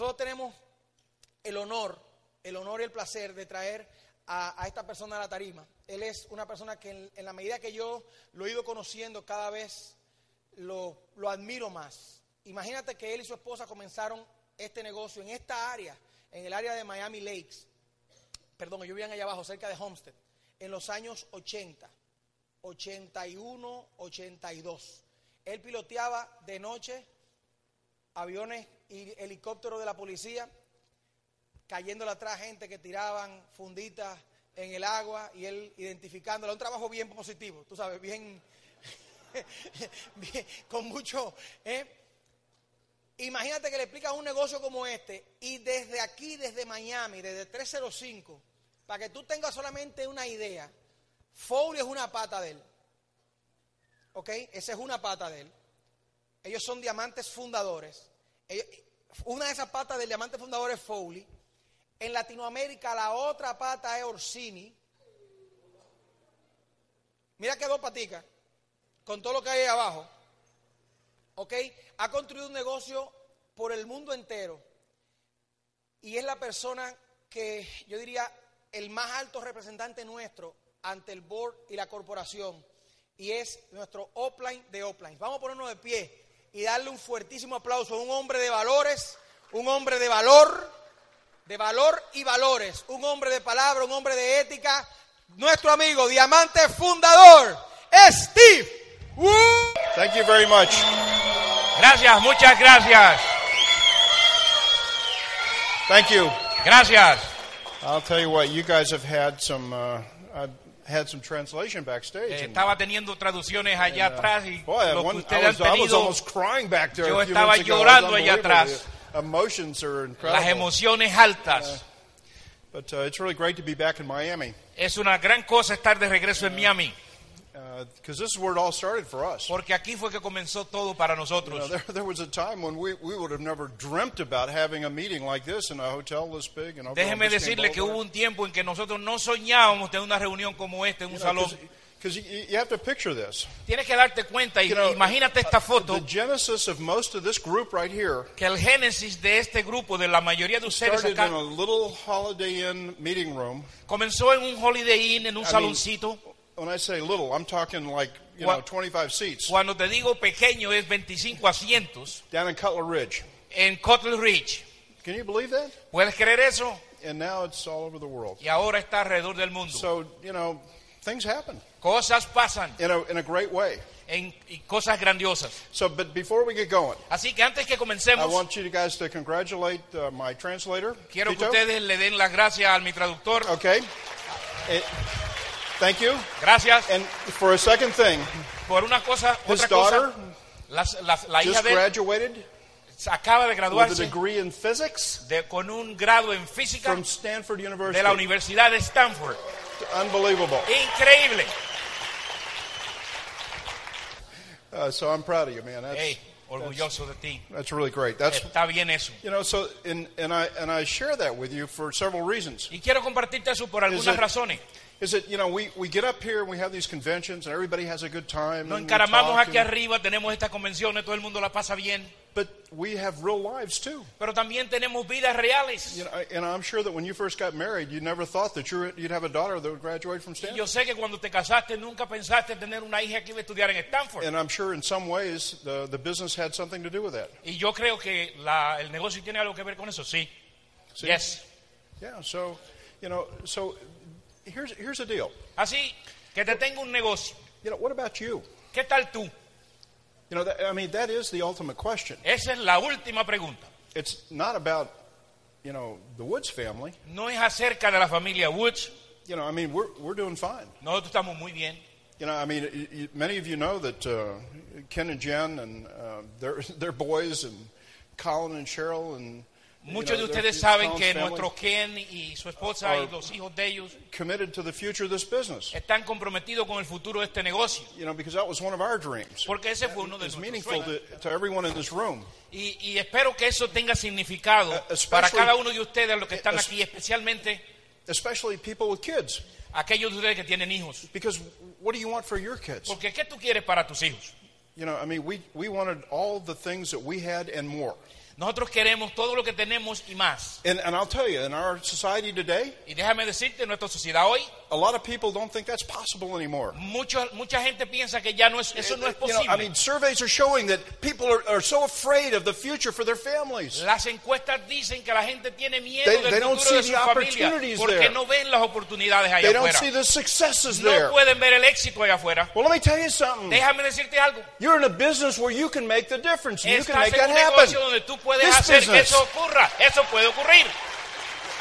Nosotros tenemos el honor, el honor y el placer de traer a, esta persona a la tarima. Él es una persona que en, la medida que yo lo he ido conociendo cada vez lo, admiro más. Imagínate que él y su esposa comenzaron este negocio en esta área, en el área de Miami Lakes. Perdón, ellos vivían allá abajo, cerca de Homestead, en los años 80, 81, 82. Él piloteaba de noche aviones y helicópteros de la policía, cayéndole atrás gente que tiraban funditas en el agua y él identificándola. Un trabajo bien positivo, tú sabes, bien, bien con mucho... ¿eh? Imagínate que le explicas un negocio como este y desde aquí, desde Miami, desde 305, para que tú tengas solamente una idea, Foley es una pata de él. ¿Ok? Esa es una pata de él. Ellos son diamantes fundadores. Una de esas patas del diamante fundador es Foley. En Latinoamérica la otra pata es Orsini. Mira que dos paticas, con todo lo que hay ahí abajo. ¿Ok? Ha construido un negocio por el mundo entero. Y es la persona que yo diría el más alto representante nuestro ante el board y la corporación. Y es nuestro offline de offline. Vamos a ponernos de pie y darle un fuertísimo aplauso a un hombre de valores, un hombre de valor, de valor y valores, un hombre de palabra, un hombre de ética, nuestro amigo, diamante fundador, Steve. Woo. Thank you very much. Gracias, muchas gracias. Thank you. Gracias. I'll tell you what, you guys have had some, uh, I've had some translation backstage. Eh, estaba teniendo traducciones allá and, uh, atrás y boy, lo que ustedes han tenido, almost crying back there. Yo estaba llorando allá atrás. The emotions are las incredible. emociones altas. But uh, it's really great to be back in Miami Es una gran cosa estar de regreso en Miami, because this is where it all started for us. porque aquí fue que comenzó todo para You know, nosotros. there, there was a time when we, we would have never dreamt about having a meeting like this in a hotel this big. You know, Déjeme decirle que hubo un tiempo en que nosotros no soñábamos tener una reunión como esta en un salón. Because you, you have to picture this. Tienes que darte cuenta y You know, imagínate esta foto The genesis of most of this group right here que el génesis de este grupo, de la mayoría de ustedes started acá, in a little Holiday Inn meeting room. comenzó en un Holiday Inn, en un I mean, saloncito. When I say little, I'm talking like you know 25 seats Cuando te digo pequeño es 25 asientos down in Cutler Ridge. en Cutler Ridge. Can you believe that? ¿Puedes creer eso? And now it's all over the world. Y ahora está alrededor del mundo. So you know, things happen Cosas pasan in a in a great way. en, y cosas grandiosas. So, but before we get going, Así que antes que I comencemos, want you guys to congratulate uh, my translator. quiero que Tito. ustedes le den las gracias a mi traductor. Okay. Eh, thank you. Gracias And for a second thing, por una cosa, his otra daughter cosa. Las- las- la hija just de él graduated acaba de with a graduarse degree in physics de- con un grado en física from Stanford de University. la Universidad de Stanford. Unbelievable. Increíble. Uh, so I'm proud of you, man. That's, Hey, orgulloso de ti. that's really great. That's Está bien eso. you know. So and and I and I share that with you for several reasons. Y quiero compartirte eso por Is algunas it- razones. Is that you know we, we get up here and we have these conventions and everybody has a good time. Nos and we encaramamos talk aquí and- arriba, tenemos estas convenciones, todo el mundo la pasa bien, but we have real lives too. pero también tenemos vidas reales. You know, and I'm sure that when you first got married, you never thought that you'd have a daughter that would graduate from Stanford. yo sé que cuando te casaste nunca pensaste tener una hija que iba a estudiar en Stanford. And I'm sure in some ways the, the business had something to do with that. Y yo creo que la- el negocio tiene algo que ver con eso, sí. See? Yes. Yeah. So, you know, so here's here's the deal. Así que te tengo un negocio. You know, what about you? ¿Qué tal tú? You know, that, I mean, that is the ultimate question. Esa es la última pregunta. It's not about, you know, the Woods family. No es acerca de la familia Woods. You know, I mean, we're we're doing fine. Nosotros estamos muy bien. You know, I mean, many of you know that uh, Ken and Jen and uh, their their boys and Colin and Cheryl and Muchos de ustedes saben que nuestro Ken y su esposa y los hijos de ellos committed to the future of this business. están comprometidos con el futuro de este negocio. You know, because that was one of our dreams. Porque ese fue uno de nuestros meaningful sueños. to, to everyone in this room. Y, y espero que eso tenga significado Uh, para cada uno de ustedes, los que están es- aquí, especialmente especially people with kids. aquellos de ustedes que tienen hijos. Because what do you want for your kids? Porque ¿qué tú quieres para tus hijos? You know, I mean, we, we wanted all the things that we had and more. Nosotros queremos todo lo que tenemos y más. And, and I'll tell you, in our society today, Y déjame decirte, en nuestra sociedad hoy, a lot of people don't think that's possible anymore. mucho, mucha gente piensa que ya no es, eso no es You know, I mean, surveys are showing that people are, are so afraid of the future for their families. Las encuestas dicen que la gente tiene miedo They- del they don't futuro de see su the familia opportunities porque there. no ven las oportunidades allá They don't see the successes there. No pueden ver el éxito allá afuera. Well, let me tell you something. Déjame decirte algo. You're in a business where you can make the difference and you can make that happen. donde tú puedes This hacer que business. eso ocurra. Eso puede ocurrir.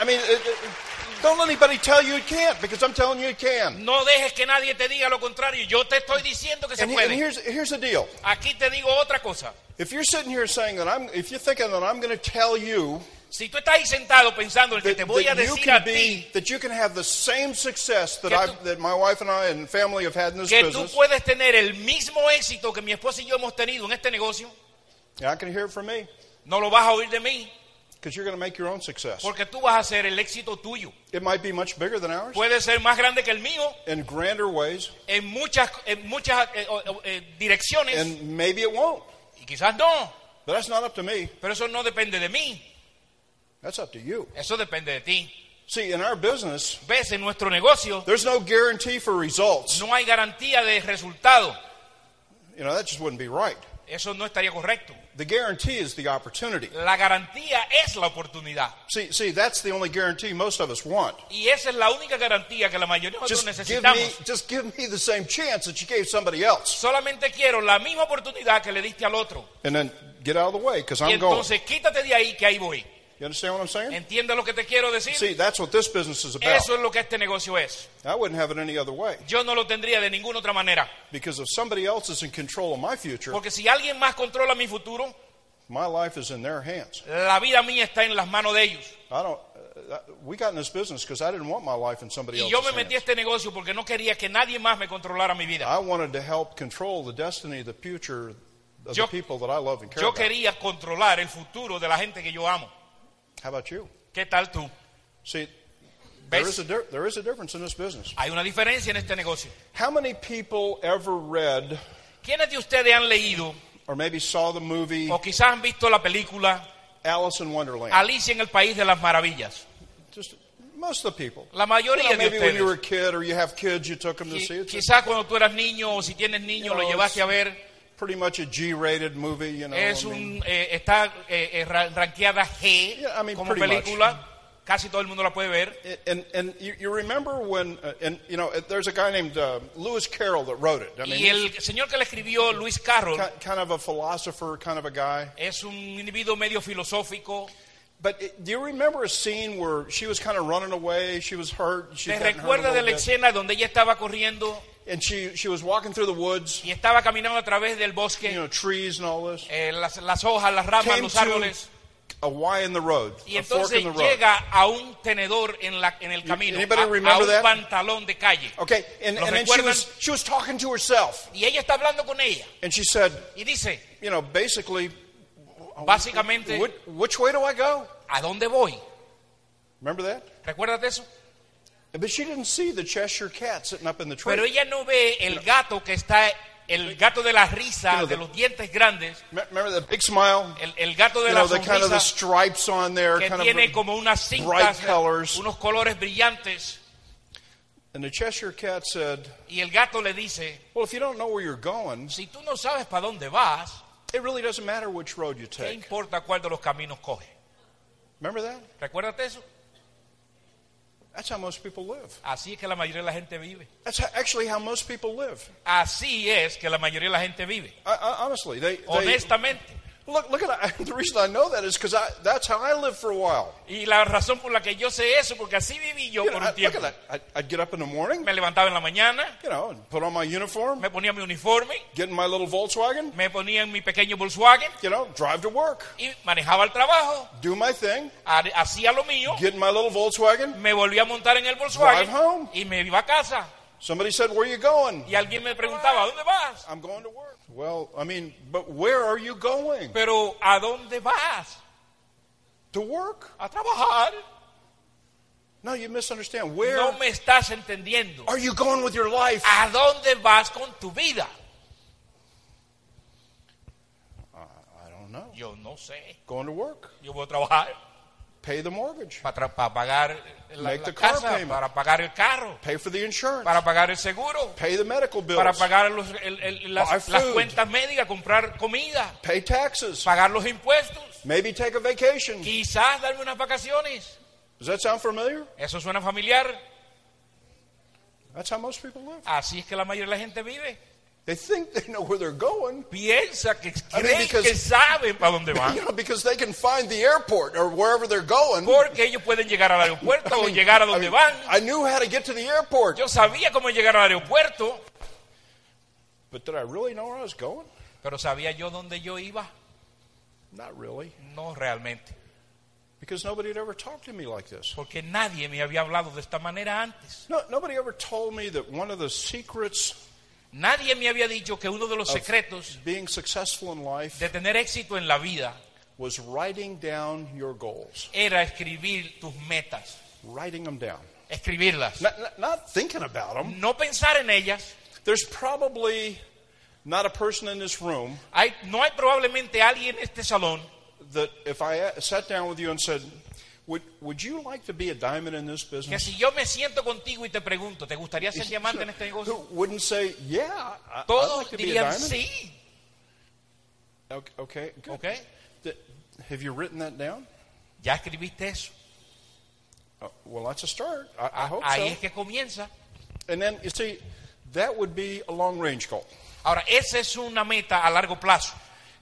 I mean, it, it- don't let anybody tell you it can't because I'm telling you it can. No dejes que nadie te diga lo contrario. Yo te estoy diciendo que se And, he- and puede. here's, here's the deal. Aquí te digo otra cosa. If you're sitting here saying that I'm, if you're thinking that I'm going to tell you Si tú estás ahí sentado pensando en que that, te voy a that you decir can a be, ti that you can have the same success that Que tú- that my wife and I and family have had in this que tú business, puedes tener el mismo éxito que mi esposa y yo hemos tenido en este negocio, yeah, I can hear it from me no lo vas a oír de mí, because you're going to make your own success. porque tú vas a hacer el éxito tuyo. It might be much bigger than ours Puede ser más grande que el mío in grander ways, en muchas, en muchas eh, eh, direcciones and maybe it won't. y quizás no, But that's not up to me. pero eso no depende de mí, That's up to you. eso depende de ti. See, in our business, Ves, en nuestro negocio there's no guarantee for results. no hay garantía de resultado, You know, that just wouldn't be right. Eso no estaría correcto. The guarantee is the opportunity. La garantía es la oportunidad. See, see, that's the only guarantee most of us want. Y esa es la única garantía que la mayoría de nosotros Just give me, necesitamos. just give me the same chance that you gave somebody else, Solamente quiero la misma oportunidad que le diste al otro. and then get out of the way because Y I'm going. entonces quítate de ahí que ahí voy. You understand what I'm saying? ¿Entiendes lo que te quiero decir? See, that's what this business is about. Eso es lo que este negocio es. I wouldn't have it any other way Yo no lo tendría de ninguna otra manera. because if somebody else is in control of my future, Porque si alguien más controla mi futuro, my life is in their hands. la vida mía está en las manos de ellos. I don't. Uh, we got in this business because I didn't want my life in somebody Y else's yo me metí a hands. este negocio porque no quería que nadie más me controlara mi vida. I wanted to help control the destiny, the future of Yo- the people that I love and care Yo about. quería controlar el futuro de la gente que yo amo. How about you? ¿Qué tal tú? See, there is, a there is a difference in this business. Hay una diferencia en este negocio. How many people ever read ¿Quiénes de ustedes han leído or maybe saw the movie o quizás han visto la película Alice in Wonderland? Alicia en el País de las Maravillas? Just most of the people. La You mayoría de maybe when you were a ustedes. kid or you have kids, you took them to see it. Quizás cuando tú eras niño o si tienes niño You lo llevaste a ver. Pretty much a G-rated movie, you know. Es I mean, un, eh, está eh, eh, rankeada G Yeah, I mean, como película. Casi todo el mundo la puede ver. and and you, you remember when uh, and you know there's a guy named uh, Lewis Carroll that wrote it. I mean, Y el señor que le escribió, Luis Carroll, kind of a philosopher, kind of a guy. es un individuo medio filosófico. But it, do you remember a scene where she was kind of running away? She was hurt. She ¿Te recuerdas de la bit, escena donde ella estaba corriendo and she she was walking through the woods, y estaba caminando a través del bosque, you know, trees and all this. eh, las, las hojas, las ramas, Came los to árboles. a Y in the road, Y a fork entonces in the road. llega a un tenedor en, la, en el camino, anybody a, a remember un that? pantalón de calle. Okay, and, ¿Lo and then she recuerdan? was she was talking to herself, Y ella está hablando con ella and she said, y dice, you know, basically, básicamente, which, which way do I go? ¿a dónde voy? Remember that? ¿Recuerdas de eso? But she didn't see the Cheshire cat sitting up in the tree. Pero ella no ve el gato que está, el gato de la risa, You know, de the- los dientes grandes, Me- Remember the big smile? el, el gato de You la know, the kind of the sonrisa stripes on there, que kind tiene of. como unas bright cintas, colors. unos colores brillantes. And the Cheshire cat said, Y el gato le dice, "Well, if you don't know where you're going, si tú no sabes para dónde vas, it really doesn't matter which road you ¿qué take." importa cuál de los caminos coge? Remember that? ¿Recuérdate eso? That's how most people live. Así es que la mayoría de la gente vive. That's how, actually how most people live. Así es que la mayoría de la gente vive. I, I, honestly, they, they Honestamente. Look. Look at the reason I know that is because that's how I lived for a while. Y la razón por la que yo sé eso, porque así viví yo You know, por I, un look tiempo. at that. I, I'd get up in the morning, Me levantaba en la mañana, you know, and put on my uniform, me ponía mi uniforme, get in my little Volkswagen, me ponía en mi pequeño Volkswagen you know, drive to work, y manejaba el trabajo, do my thing, ha- hacía lo mío, get in my little Volkswagen. me volvía a montar en el Volkswagen Drive home. y me iba a casa. Somebody said, "Where are you going?" Y alguien me preguntaba, ¿a dónde vas? I'm going to work. Well, I mean, but where are you going? Pero ¿a dónde vas? To work? A trabajar. No, you misunderstand. Where No me estás entendiendo. are you going with your life? ¿A dónde vas con tu vida? I don't don't know. Yo no sé. Going to work, Yo voy a trabajar pay the mortgage, para, pagar la, Make la the car casa, payment. para pagar el carro, pay for the insurance, para pagar el seguro, pay the medical bills, para pagar los- el- el- las, Buy las food. cuentas médicas, comprar comida, pay taxes, pagar los impuestos, maybe take a vacation. quizás darme unas vacaciones. Does that sound familiar? ¿Eso suena familiar? That's how most people live. Así es que la mayoría de la gente vive. They think they know where they're going, Piensa que I mean, creen because- que saben para dónde van. you know, because they can find the airport or wherever they're going. Porque ellos pueden llegar al aeropuerto I o llegar a I donde mean, van. I knew how to get to the airport, Yo sabía cómo llegar al aeropuerto, but did I really know where I was going? pero ¿sabía yo dónde yo iba? Not really, No realmente. because nobody had ever talked to me like this. Porque nadie me había hablado de esta manera antes. No, nobody ever told me that one of the secrets Nadie me había dicho que uno de los secretos being successful in life de tener éxito en la vida was writing down your goals, era escribir tus metas, writing them down, escribirlas. not, not, not thinking about them. No pensar en ellas. There's probably not a person in this room Hay, no hay probablemente alguien en este salón that if I sat down with you and said, would, would you like to be a diamond in this que business? si yo me siento contigo y te pregunto, ¿te gustaría ser diamante en este negocio? Wouldn't say, yeah, I, Todos like to dirían sí. Okay, okay, good. Okay. Th- Have you written that down? ¿Ya escribiste eso? Uh, well, that's a start. I, I hope Ahí so. es que comienza. And then, you see, that would be a long range goal. Ahora, esa es una meta a largo plazo.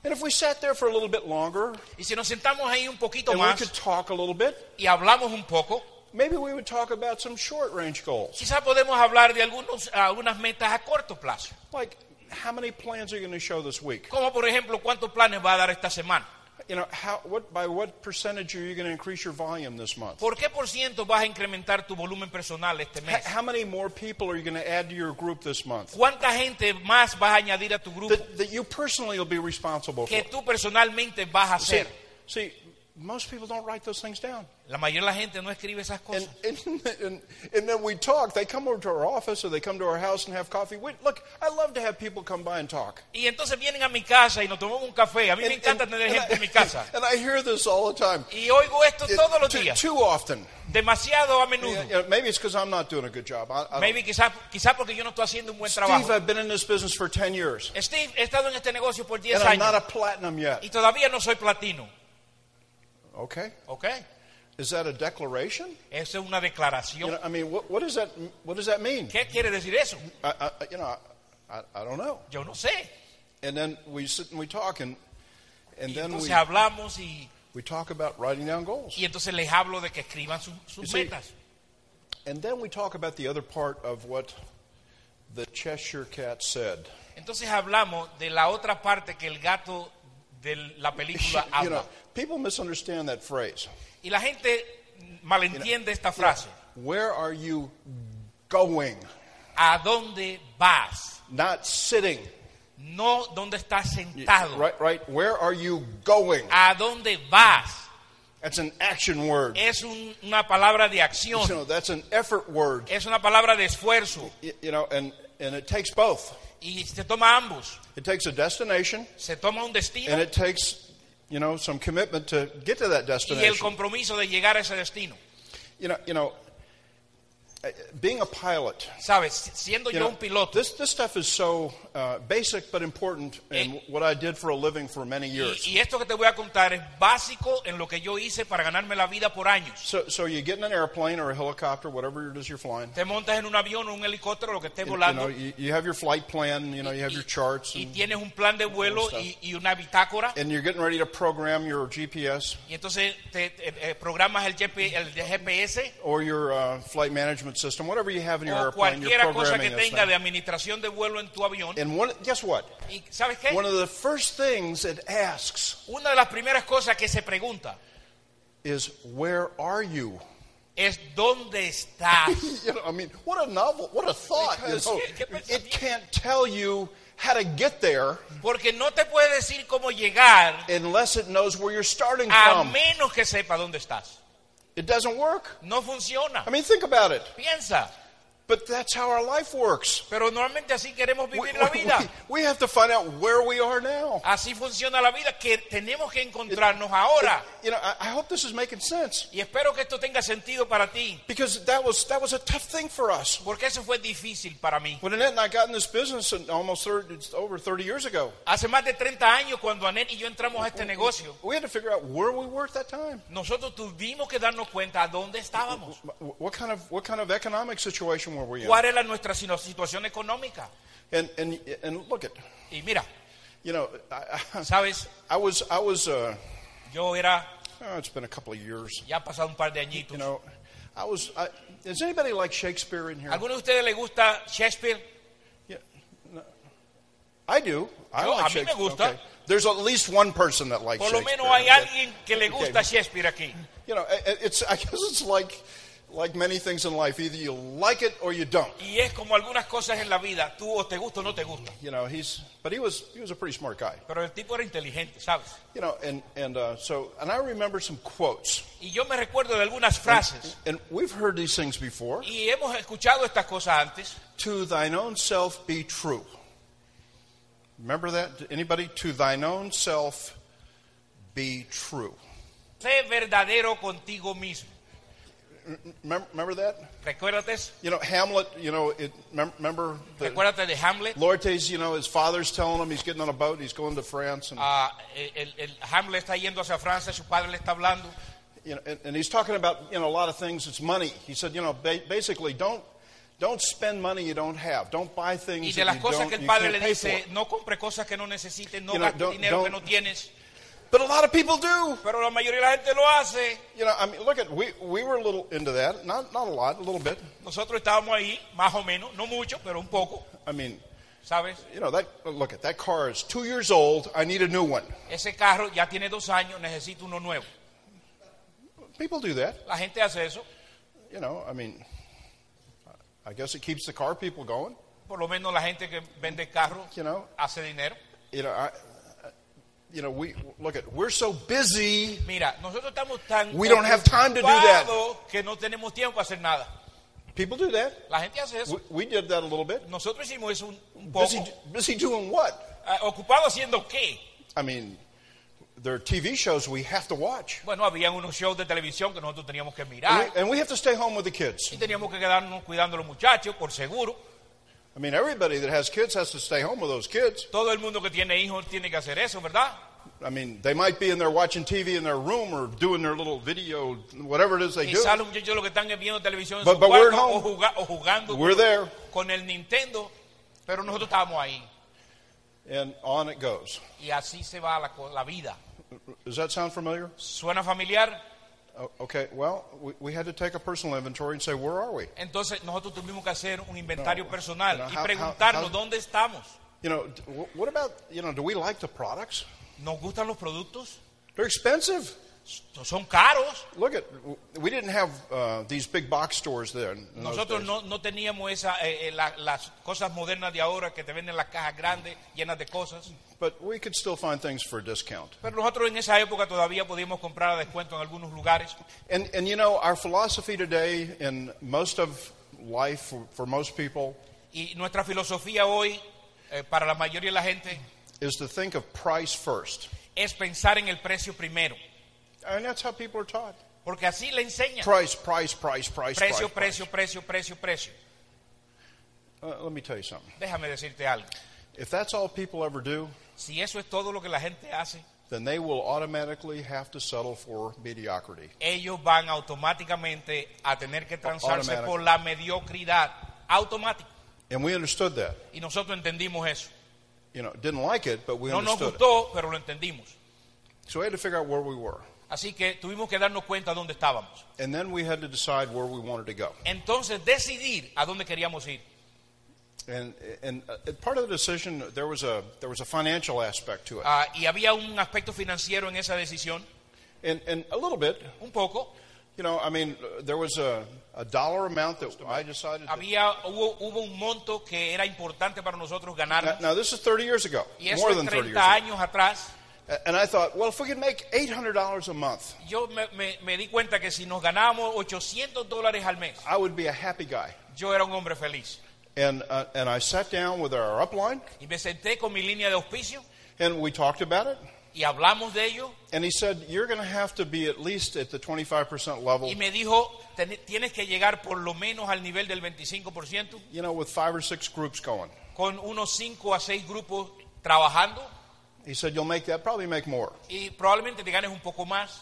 And if we sat there for a little bit longer Y si nos sentamos ahí un poquito and we could talk a little bit, y hablamos un poco, maybe we would talk about some short range goals. quizás podemos hablar de algunos, algunas metas a corto plazo. Like, how many plans are you going to show this week? Como por ejemplo, ¿cuántos planes va a dar esta semana? You know, how, what, by what percentage are you going to increase your volume this month? ¿Por qué por ciento vas a incrementar tu volumen personal este mes? how many more people are you going to add to your group this month? ¿Cuánta gente más vas a añadir a tu grupo That, that you personally will be responsible for. que tú personalmente vas a See, see, most people don't write those things down. La mayoría de la gente no escribe esas And, cosas. and, and, and then we talk. They come over to our office or they come to our house and have coffee. Wait, look, I love to have people come by and talk. Y entonces vienen a mi casa y nos tomamos un café. A mí me And- encanta and- tener and gente I- en mi casa. And I hear this all the time. Y oigo esto It- todos los too, días. too often. Demasiado a menudo. know, maybe it's because I'm not doing a good job. I, I maybe quizá, quizá porque yo no estoy haciendo un buen Steve, trabajo. I've been in this business for 10 years. Steve, he estado en este negocio por 10 And I'm not a platinum yet. y todavía no soy platino. Okay. Okay. Is that a declaration? Es una You declaración. know, I mean, what, what, does that, what does that mean? ¿Qué quiere decir eso? I, I, you know, I, I don't know. Yo no sé. And then we sit and we talk, and, and Y then we, hablamos y, we talk about writing down goals. y entonces les hablo de que escriban sus, sus You see, metas. And then we talk about the other part of what the Cheshire Cat said. Entonces hablamos de la otra parte que el gato de la película you know, habla. people misunderstand that phrase. Y la gente malentiende esta frase. Where are you going? ¿A dónde vas? Not sitting. No dónde estás sentado. Right, right. Where are you going? ¿A dónde vas? That's an action word. Es un- una palabra de You acción. know, that's an effort word. Es una palabra de esfuerzo. Y- You know, and, and it takes both. Y se toma ambos. It takes a destination, Se toma un destino and it takes, you know, some commitment to get to that y el destination. compromiso de llegar a ese destino. You know, you know, being a pilot. ¿Sabes? Siendo You yo know, un piloto. this this stuff is so uh, basic but important in Eh, what I did for a living for many years. Y, y esto que te voy a contar es básico en lo que yo hice para ganarme la vida por años. So, so you get in an airplane or a helicopter, whatever it is you're flying. Te montas en un avión o un helicóptero, lo que estés You, you know, you, you have your flight plan. You know, you have your charts, y and, tienes un plan de vuelo y, y una bitácora, and you're getting ready to program your GPS y entonces te, te- eh, programas el, GP el GPS or your uh, flight management system, whatever you have in your o airplane. You're cualquiera cosa que tenga de administración de vuelo en tu avión. And one, guess what? ¿Y sabes qué? One of the first things it asks Una de las primeras cosas que se pregunta is, "Where are you?" es ¿dónde estás? You know, I mean, what a novel, what a thought. you know. ¿Qué- qué it can't tell you how to get there Porque no te puede decir cómo llegar unless it knows where you're starting a from. menos que sepa dónde estás. It doesn't work. No funciona. I mean, think about it. Piensa. But that's how our life works. Pero normalmente así queremos We, vivir la we- vida. we have to find out where we are now. Así funciona la vida, que tenemos que encontrarnos ahora. You know, I, I hope this is making sense Y espero que esto tenga sentido para ti, because that was that was a tough thing for us. porque eso fue difícil para mí. When Annette and I got in this business in almost 30, over 30 years ago, Hace más de 30 años, cuando Anet y yo entramos a este negocio, we had to figure out where we were at that time. nosotros tuvimos que darnos cuenta a dónde estábamos. Wh- What kind of what kind of economic situation were we? ¿Cuál nuestra sino- situación económica? And and and look at, Y mira, you know, I, I, ¿sabes? I was I was uh, Yo era, oh, it's been a couple of years. ya ha pasado un par de añitos. You know, I was. I, does anybody like Shakespeare in here? ¿Alguno de ustedes le gusta Shakespeare? Yeah, no. I do. I Yo, like a mí me Shakespeare. gusta. Okay. There's at least one person that likes Por lo Shakespeare. menos hay okay. alguien que le gusta Shakespeare aquí. You know, it- it's. I guess it's like, like many things in life. Either you like it or you don't. Y es como algunas cosas en la vida, tú o te gusta o no te gusta. You know, he's. But he was. He was a pretty smart guy. Pero el tipo era inteligente, ¿sabes? You know, and and uh, so and I remember some quotes. Y yo me recuerdo de algunas frases. And we've heard these things before. Y hemos escuchado estas cosas antes. To thine own self be true. Remember that? Anybody? To thine own self be true. Sé verdadero contigo mismo. Remember, that? Recuérdate, eso? You know, Hamlet, you know, it, remember the, recuérdate de Hamlet. Laertes, you know, his father's telling him he's getting on a boat, he's going to France, and, Ah, el, el Hamlet está yendo hacia Francia, su padre le está hablando. you know, and, and he's talking about, you know, a lot of things. It's money. He said, you know, ba- basically, don't, don't spend money you don't have. Don't buy Y things de that las you, cosas don't, que el you padre can't le pay for. dice, no compre cosas que no necesites, no You know, gastes don't- dinero que don't- no tienes. But a lot of people do. Pero la mayoría de la gente lo hace. You know, I mean, look at, we, we were a little into that. Not, not a lot, a little bit. Nosotros estábamos ahí, más o menos, no mucho, pero un poco, I mean, ¿sabes? you know, that, look at, that car is two years old. I need a new one. Ese carro ya tiene dos años, necesito uno nuevo. People do that. La gente hace eso, You know, I mean, I guess it keeps the car people going. por lo menos la gente que vende carros You know, hace dinero. you know, I, you know, we look at we're so busy. Mira, nosotros estamos tan We don't have time to do that. que no tenemos tiempo hacer nada. People do that. La gente hace eso. We, we did that a little bit. Nosotros hicimos eso un, un poco. Busy, busy doing what? Ah, ¿Ocupado haciendo qué? I mean, there are TV shows we have to watch, Bueno, había unos shows de televisión que nosotros teníamos que and mirar we, and we have to stay home with the kids. y teníamos que quedarnos cuidando a los muchachos, por seguro. I mean, everybody that has kids has to stay home with those kids. Todo el mundo que tiene hijos tiene que hacer eso, ¿verdad? I mean, they might be in there watching TV in their room or doing their little video, whatever it is they do. Quizás los muchachos lo que están viendo televisión en But- su but we're cuarto at o, home. juga- o jugando We're there, con el Nintendo, pero nosotros estábamos ahí. and on it goes. Y así se va la, la vida. Does that sound familiar? ¿Suena familiar? O- Okay, well, we, we had to take a personal inventory and say, where are we? Entonces nosotros tuvimos que hacer un inventario personal you know, y how- preguntarnos how- how- dónde estamos. You know, what about, you know, do we like the products? ¿Nos gustan los productos? They're expensive. Son caros. Look at, we didn't have uh, these big box stores then. Nosotros no, no teníamos esa, eh, eh, la- las cosas modernas de ahora que te venden las cajas grandes llenas de cosas. But we could still find things for a discount. Pero nosotros en esa época todavía podíamos comprar a descuento en algunos lugares. And, and you know, our philosophy today in most of life for, for most people Y nuestra filosofía hoy, eh, para la mayoría de la gente, is to think of price first. es pensar en el precio primero. And that's how people are taught. Porque así le enseñan. Price, price, price, price, Precio, price, precio, precio, precio, precio. Uh, let me tell you something. Déjame decirte algo. If that's all people ever do, Si eso es todo lo que la gente hace, then they will automatically have to settle for mediocrity. ellos van automáticamente a tener que transarse por la mediocridad automática. And we understood that. Y nosotros entendimos eso. You know, didn't like it, but we No nos understood it. gustó, pero lo entendimos. So we had to figure out where we were. Así que tuvimos que darnos cuenta dónde estábamos. And then we had to decide where we wanted to go. Entonces decidir a dónde queríamos ir. And, and uh, part of the decision, there was a, there was a financial aspect to it. Ah, y había un aspecto financiero en esa decisión, And, and a little bit, un poco. you know, I mean, there was a, a dollar amount that I decided. To, Había, hubo, hubo un monto que era importante para nosotros ganar. now, now, this is 30 years ago, Y eso more es than 30 30 years ago. años atrás. And I thought, well, if we could make $800 a month, Yo me, me- me di cuenta que si nos ganábamos 800 dólares al mes, I would be a happy guy. yo era un hombre feliz. And, uh, and I sat down with our upline Y me senté con mi línea de auspicio and we talked about it. y hablamos de ello. And he said, You're going to have to be at least at the 25% level, Y me dijo, "Ten- tienes que llegar por lo menos al nivel del 25%, you know, with five or six groups going. con unos 5 a 6 grupos trabajando He said, You'll make that, probably make more. y probablemente te ganes un poco más.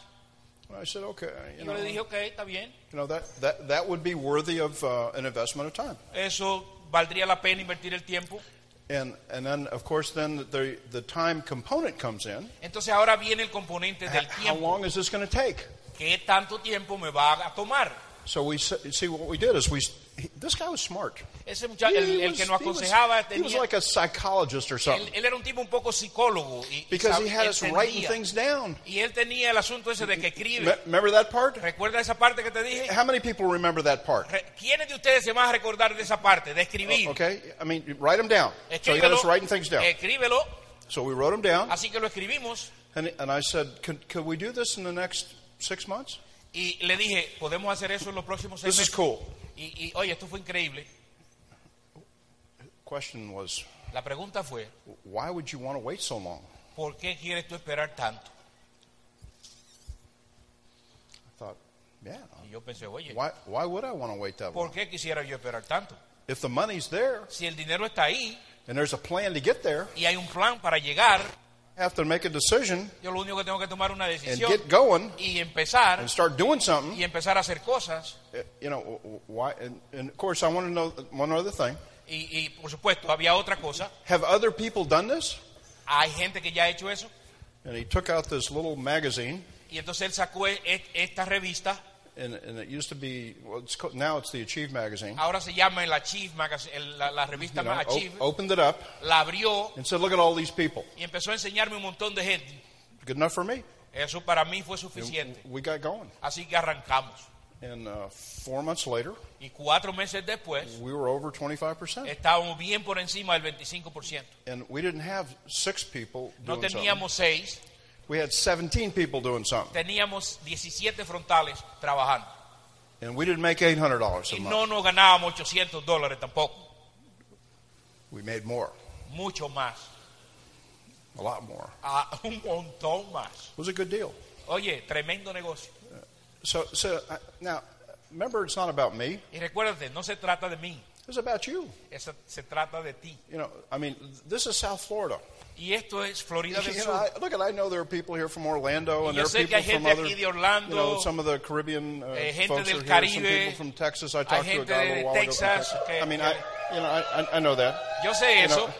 I said, Okay. You yo know, le dije, ok, está bien. you know that, that, that would be worthy of uh, an investment of time. Eso valdría la pena invertir el tiempo. And, and then, of course, then the, the time component comes in. Entonces ahora viene el componente del How tiempo. long is this going to take? ¿Qué tanto tiempo me va a tomar? So we see what we did is we he, this guy was smart. Ese muchacho, el, He el was- que nos he was- aconsejaba, he was like a psychologist or él, something él era un tipo un poco psicólogo. Y, y because he had us writing things down. Y él tenía el asunto ese de que Me- escribe. Remember that part? ¿Recuerda esa parte que te dije? How many people remember that part? Re- ¿Quiénes de ustedes se van a recordar de esa parte, de escribir? Okay, I mean, write them down. So he had Escríbelo, us writing things down. escríbelo. So we wrote them down, Así que lo escribimos. and, and I said, could, could we do this in the next six months? Y le dije, ¿podemos hacer eso en los próximos seis This is meses? cool. Y, y, oye, esto fue increíble. Question was, La pregunta fue, why would you want to wait so long? ¿por qué quieres tú esperar tanto? I thought, yeah, Y yo pensé, oye, why, why would I want to wait that long? ¿por qué quisiera yo esperar tanto? If the money's there Si el dinero está ahí and there's a plan to get there, y hay un plan para llegar, have to make a decision yo lo único que tengo que tomar una and get going y empezar and start doing something. y empezar a hacer cosas. Uh, You know, why? And, and of course, I want to know one other thing. Y, y, por supuesto, había otra cosa. Have other people done this? Hay gente que ya ha hecho eso. And he took out this little magazine, Y entonces él sacó esta revista. And, and it used to be well, it's called, now it's the Achieve magazine. Ahora se llama el Achieve Magazine, el- la, la revista You know, Achieve. opened it up La abrió and said, "Look at all these people. y empezó a enseñarme un montón de gente. Good enough for me." Eso para mí fue And suficiente. we got going, Así que arrancamos. and uh, four months later, Y cuatro meses después, we were over 25%, estábamos bien por encima del 25%. and we didn't have six people No teníamos seis, We had 17 people doing something, teníamos 17 frontales trabajando. and we didn't make $800 a Y month. no nos ganábamos 800 dólares tampoco, We made more, mucho más, a lot more. a un montón más. It was a good deal. Oye, tremendo negocio. So, so uh, now, remember, it's not about me. Y recuérdate, no se trata de mí, It's about you. eso se trata de ti. You know, I mean, this is South Florida. Y esto es Florida del You know, Sur. I, look, at I know there are people here from Orlando, and there are sé que people hay from gente other, aquí de you know, some of the Caribbean uh, eh, gente folks del are here. Some Caribe, people from Texas. I talked to a gente guy a de while ago. Texas Texas. que- I mean, I, you know, I, I- I know that. Yo sé You know, eso,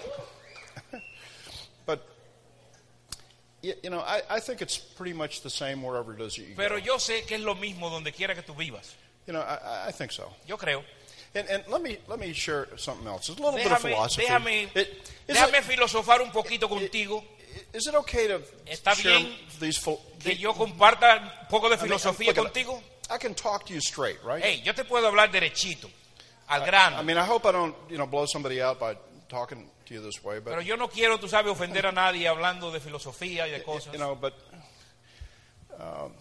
but you, you know, I, I think it's pretty much the same wherever it is that you pero go. yo sé que es lo mismo donde quiera que tú vivas. You know, I, I- I think so. Yo creo. And, and let me let me share something else. It's a little bit of philosophy. déjame, It- is, déjame it, filosofar un poquito contigo, is it okay to Está share bien these? que yo comparta un poco de I mean, filosofía look at- contigo. I can talk to you straight, right? Hey, yo te puedo hablar derechito, al grano. I mean, I hope I don't, you know, blow somebody out by talking to you this way, but Pero yo no quiero, tú sabes, ofender a nadie hablando de filosofía y de cosas. you know, but um,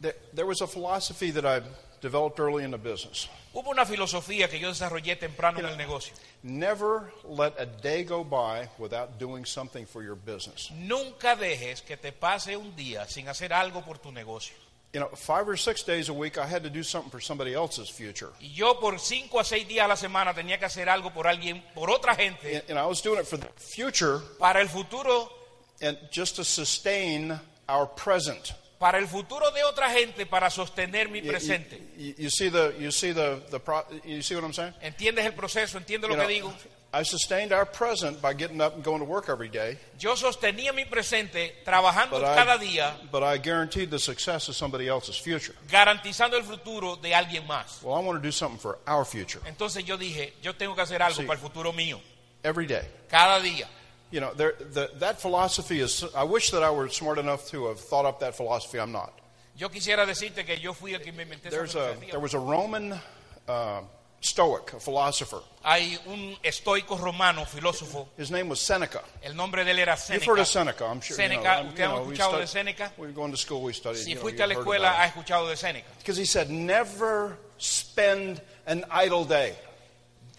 there, there was a philosophy that I developed early in the business. Hubo una filosofía que yo desarrollé temprano en el negocio. Never let a day go by without doing something for your business. Nunca dejes que te pase un día sin hacer algo por tu negocio. You know, five or six days a week, I had to do something for somebody else's future. Y yo por cinco a seis días a la semana tenía que hacer algo por alguien, por otra gente, And, and I was doing it for the future para el futuro, and just to sustain our present. Para el futuro de otra gente, para sostener mi presente. you- you see the, you see the, the pro, you see what I'm saying? ¿Entiendes el proceso? ¿Entiendes lo que digo? I sustained our present by getting up and going to work every day, Yo sostenía mi presente trabajando but I, cada día, but I guaranteed the success of somebody else's future. garantizando el futuro de alguien más. Well, I want to do something for our future Entonces yo dije, yo tengo que hacer algo para el futuro mío, every day. cada día. You know, there, the, that philosophy is. I wish that I were smart enough to have thought up that philosophy. I'm not. Yo quisiera decirte que yo fui el que me inventé esa There's a, filosofía. there was a Roman uh, Stoic, a philosopher. Hay un estoico romano, filósofo, His name was Seneca. el nombre de él era You've heard Seneca. of Seneca, I'm sure. you know, Seneca, I'm- ¿usted you ha know, we escuchado de Seneca? We were going to school, we studied. Si fuiste a la heard escuela, has escuchado de Seneca. Because he said, never spend an idle day.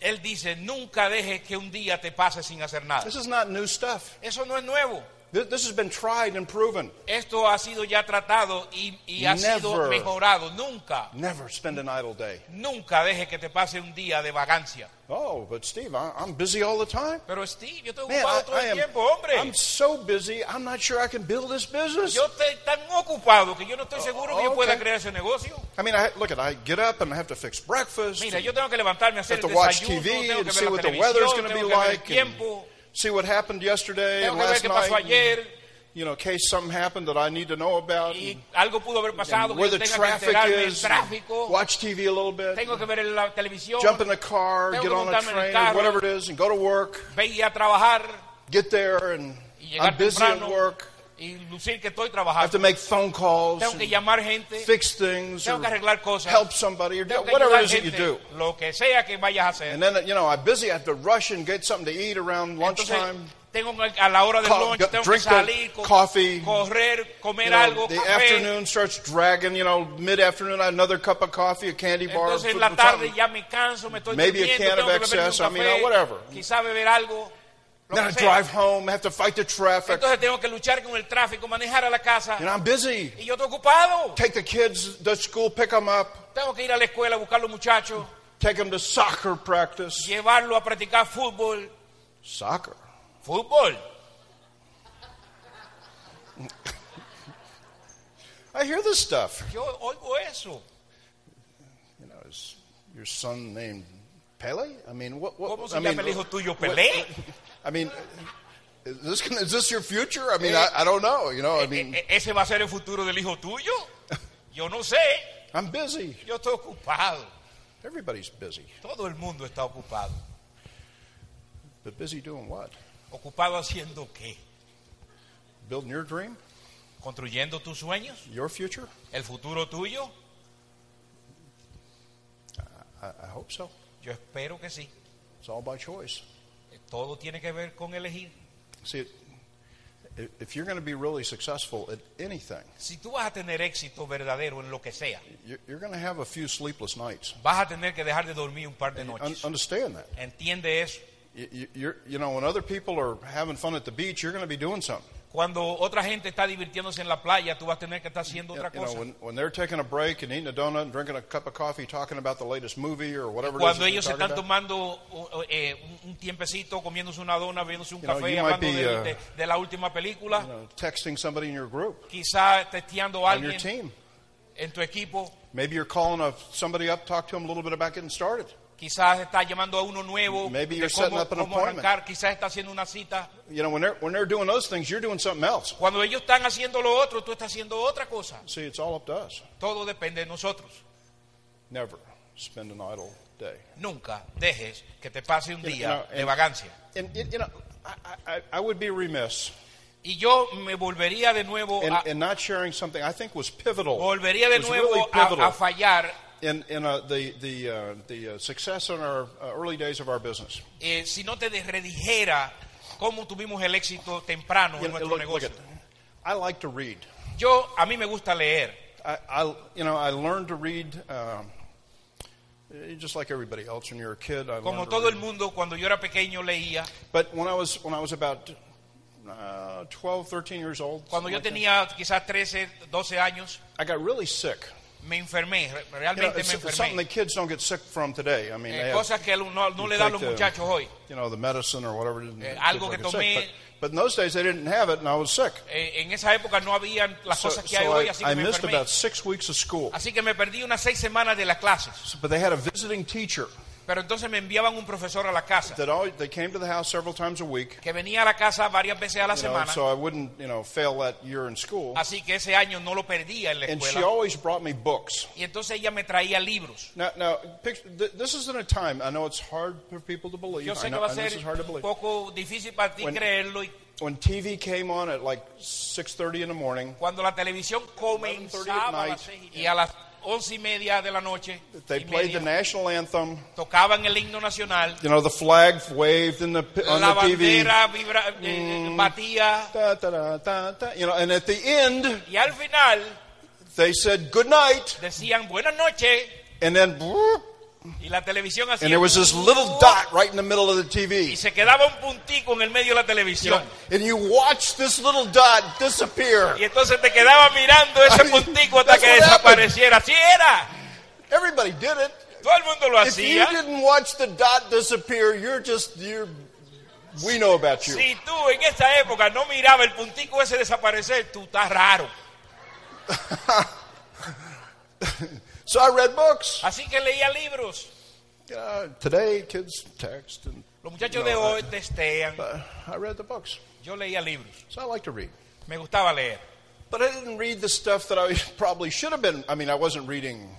Él dice, nunca dejes que un día te pase sin hacer nada. This is not new stuff. Eso no es nuevo. This, has been tried and proven. Esto ha sido ya tratado y, y ha sido mejorado. Nunca, Never spend an idle day. nunca deje que te pase un día de vagancia. Oh, but Steve, I, I'm busy all the time. Pero Steve, yo estoy Man, ocupado I, todo I el am, tiempo, hombre. I'm so busy, I'm not sure I can build this business. Yo estoy tan ocupado que yo no estoy seguro que yo Oh, pueda crear ese negocio. I mean, I, look at I get up and I have to fix breakfast. Mira, yo tengo que levantarme a hacer have el to watch desayuno, TV tengo and que see ver la what the weather's going to be ver el like, and tiempo, see what happened yesterday tengo and que ver last qué pasó night. ayer and, you know, in case something happened that I need to know about. y and- algo pudo haber pasado que where yo the tenga que traffic enterarme del is. tráfico, Watch TV a little bit. tengo que ver la televisión, Jump in the car, tengo get que on a montarme en el train, carro. whatever it is, and go to work. a trabajar Get there, and y llegar I'm busy at temprano work. Y lucir que estoy I have to make phone calls, Tengo que llamar gente, fix things, tengo que arreglar cosas, help somebody, or que whatever it is that you do. lo que sea que vayas a hacer. And then, you know, I'm busy. I have to rush and get something to eat around lunchtime. tengo a la hora del lunch, tengo que salir, co- coffee. correr, comer You know, algo, the café. afternoon starts dragging, you know, mid-afternoon, another cup of coffee, a candy bar, Entonces en la tarde ya me canso, me estoy Maybe a can of que beberme un excess, I mean, whatever. quizá beber algo, Then I drive home, have to fight the traffic. Entonces tengo que luchar con el tráfico, manejar a la casa know, I'm busy. y yo estoy ocupado. Take the kids to school, pick them up, Tengo que ir a la escuela a buscar los muchachos, take them to soccer practice. llevarlo a practicar fútbol. Soccer. Fútbol. I hear this stuff. Yo oigo eso. You know, is your son named Pele? I mean, what? what ¿Cómo se I mean, llama el hijo tuyo? what- ¿Pelé? I mean, is this is this your future? I mean, I, I don't know. You know, I mean, E- e- ¿Ese va a ser el futuro del hijo tuyo? Yo no sé. I'm busy. Yo estoy ocupado. Everybody's busy, Todo el mundo está ocupado. but busy doing what? ¿Ocupado haciendo qué? Building your dream, ¿Construyendo tus sueños? your future. ¿El futuro tuyo? I, I hope so. Yo espero que sí. It's all by choice. Todo tiene que ver con elegir. See, if you're going to be really successful at anything, Si tú vas a tener éxito verdadero en lo que sea, you're, you're going to have a few sleepless nights. vas a tener que dejar de dormir un par de Un- noches. understand that. Entiende eso. You, you, you're, you know, when other people are having fun at the beach, you're going to be doing something. Cuando otra gente está divirtiéndose en la playa, tú vas a tener que estar haciendo You otra know, cosa. when, when they're taking a break and eating a donut and drinking a cup of coffee, talking about the latest movie or whatever it is Cuando that ellos se they're están talking about. tomando uh, eh, un- un tiempecito, comiéndose una dona, bebiéndose un You know, café, you might hablando be, de, uh, de- de la última película, You know, texting somebody in your group, quizá testeando a on your alguien team. en tu equipo, Maybe you're calling a, somebody up, talk to them a little bit about getting started. Quizás está llamando a uno nuevo Maybe de you're setting cómo, up an cómo appointment. arrancar, quizás está haciendo una cita. You know, when they're, when they're doing those things, you're doing something else. Cuando ellos están haciendo lo otro, tú estás haciendo otra cosa. See, it's all up to us. Todo depende de nosotros. Never spend an idle day. Nunca dejes que te pase un You know, día de and- vagancia. And, you you know, I, I, I would be remiss Y yo me volvería de nuevo in, a, in not sharing something I think was pivotal. volvería de was nuevo really a, pivotal a fallar in, in uh, the, the, uh, the uh, success in our uh, early days of our business. eh, si no te redijera cómo tuvimos el éxito temprano en nuestro look, look at, I like to read. Yo, a mí me gusta leer. I, I, you know, I learned to read um, eh, just like everybody else. When you're a kid, I Como todo el mundo, cuando yo era pequeño leía. But when I was when I was about uh, 12, 13 years old, Cuando yo something tenía quizás 13, 12 años, I got really sick. Me enfermé, re- You know, me it's something enfermé. that kids don't get sick from today. I mean, Eh, they have, que no, no you le dan los the- muchachos hoy. You know, the medicine or whatever. Eh, algo que get sick. But, but in those days, they didn't have it, and I was sick. Eh, en esa época no habían las So, cosas que hay so hoy, I, así I que me missed enfermé. about six weeks of school. Así que me perdí unas seis semanas de las clases. So- but they had a visiting teacher Pero entonces me enviaban un profesor a la casa, that always, they came to the house several times a week. que venía a la casa varias veces a la You know, semana. so I wouldn't, you know, fail that year in school. Así que ese año no lo perdía en la And she escuela. always brought me books. Y entonces ella me traía libros. Now, now, picture, th- this isn't a time. I know it's hard for people to believe. Yo I sé que know, va a ser is hard to un believe. poco difícil para ti When- creerlo. Y When TV came on at like 6:30 in the morning, cuando la televisión 11:30 comenzaba a las y a las once y media de la noche, they played the national anthem. tocaban el himno nacional, You know, the flag waved in the on la the TV. bandera vibra- eh, batía Da, da, da, da, da. You know, and at the end, y al final they said good night, decían buenas noches and then Y la televisión hacía and there was this little dot right in the middle of the y TV. se quedaba un puntico en el medio de la You televisión. know, and you watch this little dot disappear. Y entonces te quedaba mirando ese I mean, puntico hasta que desapareciera. Así era. Everybody did it. Todo el mundo lo If you hacía. didn't watch the dot disappear, you're just you're. We know about you. Si tú en esa época no miraba el puntico ese desaparecer, tú estás raro. So I read books. Así que leía libros. Uh, today, kids text, and Los muchachos No, de hoy I- testean. I read the books. Yo leía libros. So I like to read. Me gustaba leer. But I didn't read the stuff that I probably should have been. I mean, I wasn't reading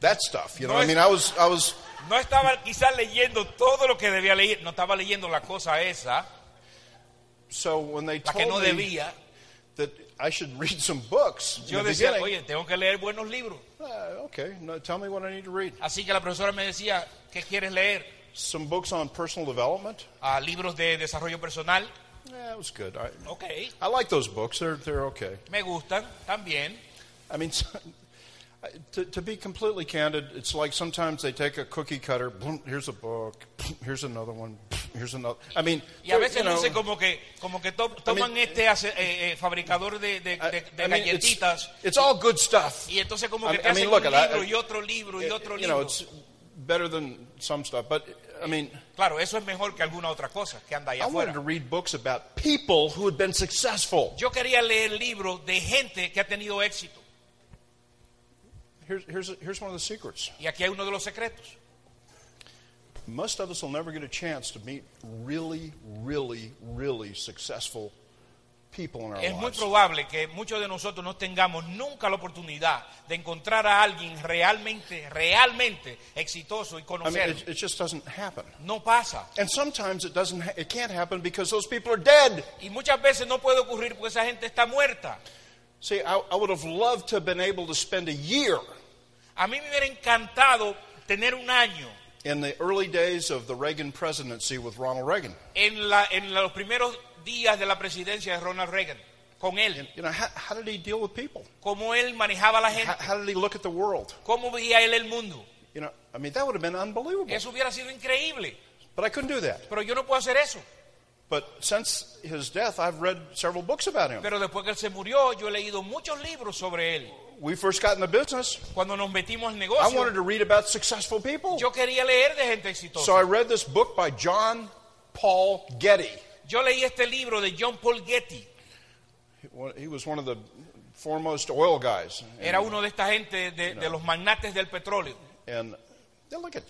that stuff. You know, No I mean, I was, I was. No estaba quizás leyendo todo lo que debía leer. No estaba leyendo la cosa esa, So when they que no told me debía. that I should read some books in Yo the decía, beginning, oye, tengo que leer buenos libros. uh, okay, no, tell me what I need to read. Así que la profesora me decía, ¿qué quieres leer? Some books on personal development. Ah, libros de desarrollo personal. Yeah, it was good. I, Ok, I like those books. They're they're okay. me gustan también. I mean, to, to be completely candid, it's like sometimes they take a cookie cutter. Boom, here's a book. Here's another one. Here's another. I mean, Y a veces you know, como que, como que to- toman este hace- eh, eh, fabricador de, de- de- de I mean, it's, galletitas it's all good stuff. y entonces como I que te mean, hacen look, un I- libro I- y otro libro y otro you know, it's better than some stuff. But I mean, Claro, eso es mejor que alguna otra cosa que anda allá I wanted afuera. to read books about people who had been successful. Yo quería leer libros de gente que ha tenido éxito. Here's, here's, here's one of the secrets. Y aquí hay uno de los secretos. Most of us will never get a chance to meet really, really, really successful people in our Es muy lives. probable que muchos de nosotros no tengamos nunca la oportunidad de encontrar a alguien realmente, realmente exitoso y I mean, conocerlo. it, it just doesn't happen. No pasa. And sometimes it doesn't. Ha- it can't happen because those people are dead. Y muchas veces no puede ocurrir porque esa gente está muerta. See, I, I would have loved to have been able to spend a year A mí me hubiera encantado tener un año in the early days of the Reagan presidency with Ronald Reagan. en, la, en los primeros días de la presidencia de Ronald Reagan, con él, You know, how, how did he deal with people? cómo él manejaba a la How, gente, how did he look at the world? cómo veía él el mundo. You know, I mean, that would have been unbelievable. Eso hubiera sido increíble, But I couldn't do that. pero yo no puedo hacer eso. But since his death, I've read several books about him. Pero después que él se murió, yo he leído muchos libros sobre él. We first got in the business. Cuando nos metimos en negocio, I wanted to read about successful people. yo quería leer de gente exitosa. So. I read this book by John Paul Getty. Yo leí este libro de John Paul Getty. He was one of the foremost oil guys. Era uno de esta gente de, de los magnates del petróleo. And look at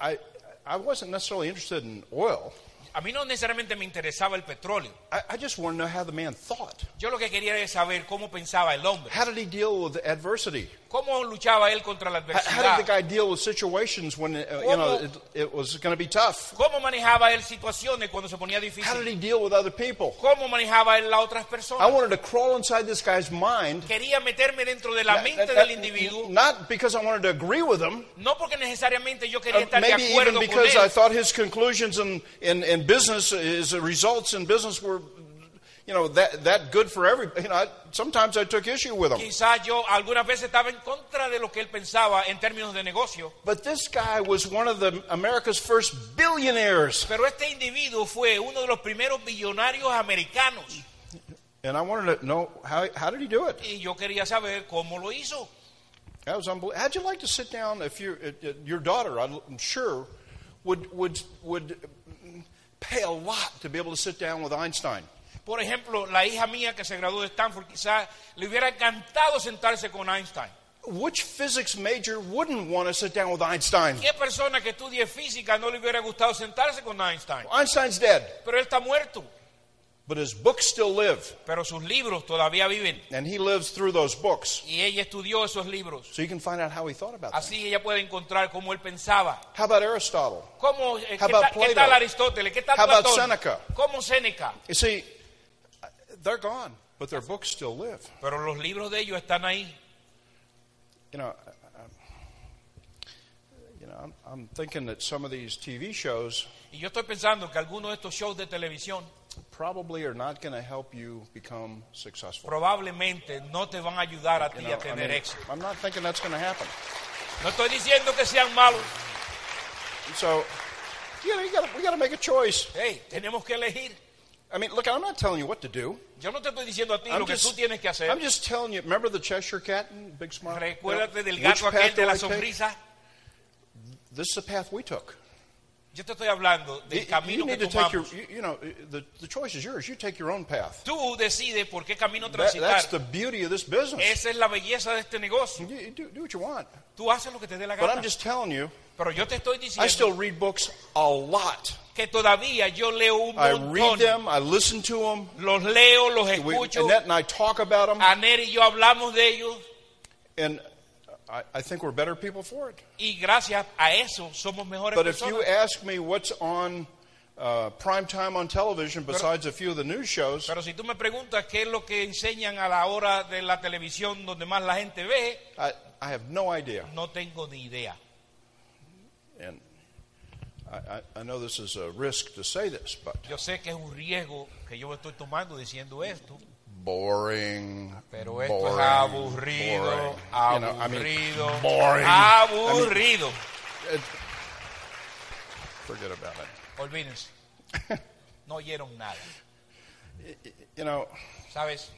I, I, I wasn't necessarily interested in oil. A mí no necesariamente me interesaba el petróleo. I, I just want to know how the man thought. Yo lo que quería era saber cómo pensaba el hombre. How did he deal with adversity? ¿Cómo luchaba él contra la How, how did the guy deal with situations when uh, you know it, it was going to be tough? ¿Cómo manejaba él situaciones cuando se ponía How did difícil? he deal with other people? ¿Cómo manejaba él las otras I personas? wanted to crawl inside this guy's mind. Quería meterme dentro de la Not- mente del individuo, Not because I wanted to agree with him, no porque necesariamente yo quería uh, estar de maybe even acuerdo con because I él, thought his conclusions in, in, in business, his results in business were, you know, that, that good for everybody. You know, I, sometimes I took issue with him. Quizás yo algunas veces estaba en contra de lo que él pensaba en términos de negocio, But this guy was one of the America's first billionaires. pero este individuo fue uno de los primeros billonarios americanos And I wanted to know how, how did he do it? y yo quería saber cómo lo hizo. That was unbelievable. How'd you like to sit down if you, your daughter, I'm sure, would, would, would pay a lot to be able to sit down with Einstein? Por ejemplo, la hija mía que se graduó de Stanford, quizás le hubiera encantado sentarse con Einstein. Which physics major wouldn't want to sit down with Einstein? ¿Qué persona que estudie física no le hubiera gustado sentarse con Einstein? Einstein's dead, Pero él está muerto, but his books still live, pero sus libros todavía viven. and he lives through those books. Y ella estudió esos libros. So you can find out how he thought about that. Así ella puede encontrar cómo él pensaba. How about Aristotle? ¿Cómo, eh, How ¿qué, about tal, qué Plato? tal Aristóteles? ¿Qué tal How about Seneca? ¿Cómo Séneca? You see, they're gone, but their books still live. Pero los libros de ellos están ahí. You know, I- I- you know, I'm, I'm thinking that some of these TV shows Y yo estoy pensando que algunos de estos shows de televisión probably are not going to help you become successful. probablemente no te van a ayudar a You ti know, a I tener mean, éxito. I'm not thinking that's going to happen. No estoy diciendo que sean malos. So, you know, you gotta, we got to make a choice. Hey, tenemos que elegir. I mean, look, I'm not telling you what to do. Yo no te estoy diciendo a ti I'm lo que tú tienes que hacer. I'm just telling you. Remember the Cheshire Cat and Big Smile? Recuérdate del Which gato aquel de la sonrisa. This is the path we took. Yo te estoy hablando You, del camino que need to take your, you, you know, the, the choice is yours. You take your own path. Tú decides por qué camino That, that's the beauty of this business. Esa es la belleza de este negocio. You, do, do what you want. Tú haces lo que te dé la But. I'm just telling you, Pero yo te estoy I still read books a lot. que todavía yo leo un I read them, I listen to them. Los leo, los We. Annette and I talk about them, Aner y yo hablamos de ellos. and I, I think we're better people for it. Y gracias a eso somos mejores But if you ask me what's on uh, prime time on television besides a few of the news shows, Pero si tú me preguntas qué es lo que enseñan a la hora de la televisión donde más la gente ve, I, I have no idea. no tengo ni idea. And I, I, I know this is a risk to say this, but Yo sé que es un riesgo que yo me estoy tomando diciendo esto, boring. pero esto boring, es aburrido, boring. You know, I mean, aburrido, boring. aburrido. It- uh, forget about it. Olvídense, no oyeron nada. You know, ¿Sabes?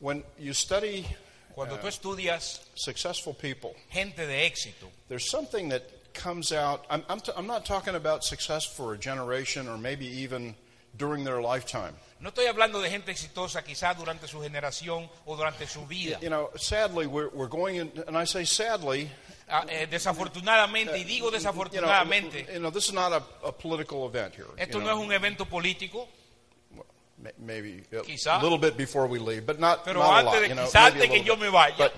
when you study Cuando tú uh, estudias successful people, gente de éxito, there's something that comes out. I'm, I'm, t- I'm not talking about success for a generation or maybe even during their lifetime. no estoy hablando de gente exitosa quizás durante su generación o durante su vida. You know, sadly, we're, we're going in, and I say sadly, Ah, eh, desafortunadamente, y digo you know, desafortunadamente, you know, this is not a, a political event here. esto no know. es un evento político, Ma- maybe a little bit before we leave, but not, Pero not a antes lot. You know, quizá a antes que little yo me vaya. But,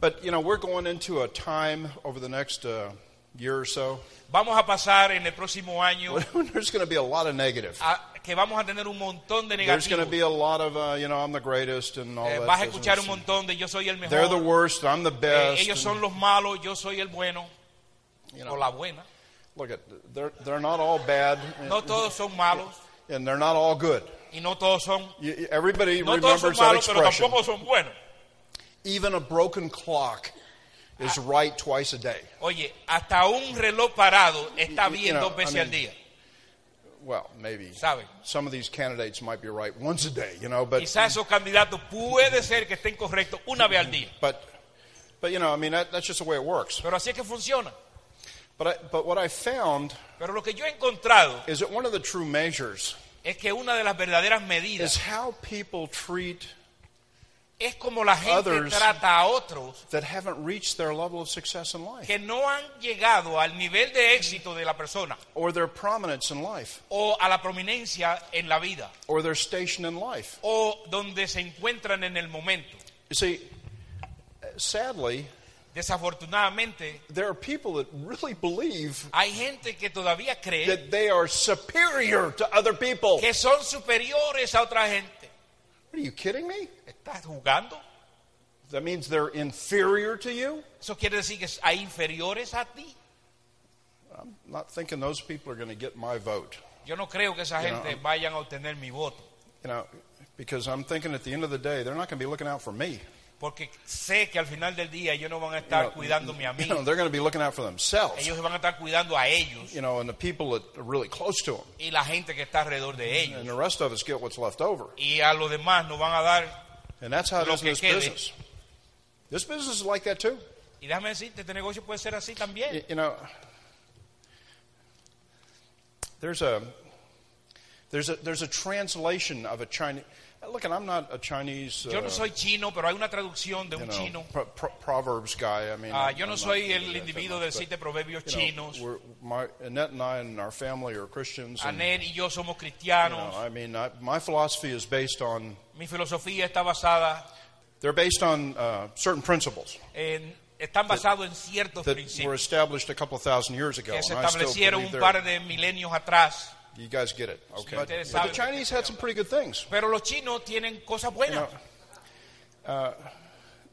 but you know, we're going into a time over the next uh, year or so vamos a pasar en el próximo año there's going to be a lot of negative. a- que vamos a tener un montón de There's going to negativos. be a lot of, uh, you know, I'm the greatest and all Eh, that. vas a escuchar un business. montón de yo soy el They're the mejor, worst. I'm the eh, best. ellos son and, los malos, yo soy el bueno you o know, la buena. look at they're they're not all bad, No todos son malos and they're not all good. y no todos son, You, everybody no todos son remembers that malos, pero expression. tampoco son buenos. Even a broken clock is right twice a day. Oye, hasta un reloj parado está bien know, dos veces I al día, Well, maybe ¿saben? some of these candidates might be right once a day, you know, but Quizás esos candidatos puede ser que estén correctos una vez al día, but but you know, I mean that, that's just the way it works. pero así es que funciona. But I, but what I found Pero lo que yo he encontrado is that one of the true measures es que una de las verdaderas medidas is how people treat es como la gente trata a otros that haven't reached their level of success in life que no han llegado al nivel de éxito de la persona or their prominence in life o a la prominencia en la vida or their station in life. o donde se encuentran en el momento. You see, sadly, Desafortunadamente, there are people that really believe hay gente que todavía cree that they are superior to other people. que son superiores a otra gente. Are you kidding me? ¿Estás jugando? That means they're inferior to you? ¿Eso quiere decir que hay inferiores a ti? I'm not thinking those people are going to get my vote. Yo no creo que esa You know, gente vayan a obtener mi voto, You know, because I'm thinking at the end of the day, they're not going to be looking out for me. Porque sé que al final del día ellos no van a You estar cuidándome a mí, you know, they're going to be looking out for themselves. ellos van a estar cuidando a ellos You know, and the people that are really close to them. y la gente que está alrededor de ellos. And the rest of us get what's left over. Y a los demás nos van a dar, And that's how it is in this quede. business. This business is like that too. y déjame decirte, este negocio puede ser así también. You know, there's a there's a there's a translation of a Chinese. Look, and I'm not a Chinese. Yo no uh, soy chino, pero hay una traducción de you un know, chino. pro- pro- proverbs guy. I mean, I'm- yo no I'm soy el individuo but, siete proverbios you know, chinos. we're, my, Annette and I and our family are Christians. And, Aner y yo somos you cristianos. know, I mean, I, my philosophy is based on. Mi filosofía está basada They're based on uh, certain principles en, están basados en ciertos that were principios established a couple thousand years ago. que se establecieron un par de milenios atrás. You guys get it, okay? ustedes But the. Chinese had some pretty good things. Pero los chinos tienen cosas You buenas. know, uh,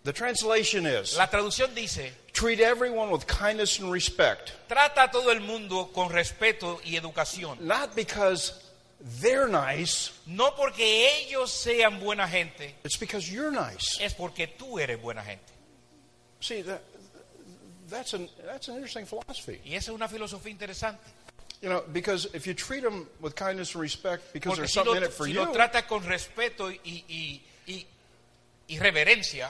the translation is La traducción dice, treat everyone with kindness and respect, trata a todo el mundo con respeto y educación. not because they're nice, No porque ellos sean buena gente, it's because you're nice. es porque tú eres buena gente. See, the, that's an that's an interesting philosophy. Y esa es una filosofía interesante. You know, because if you treat them with kindness and respect, because Porque there's si something lo, in it for si you, lo tratas con respeto y, y, y, y reverencia,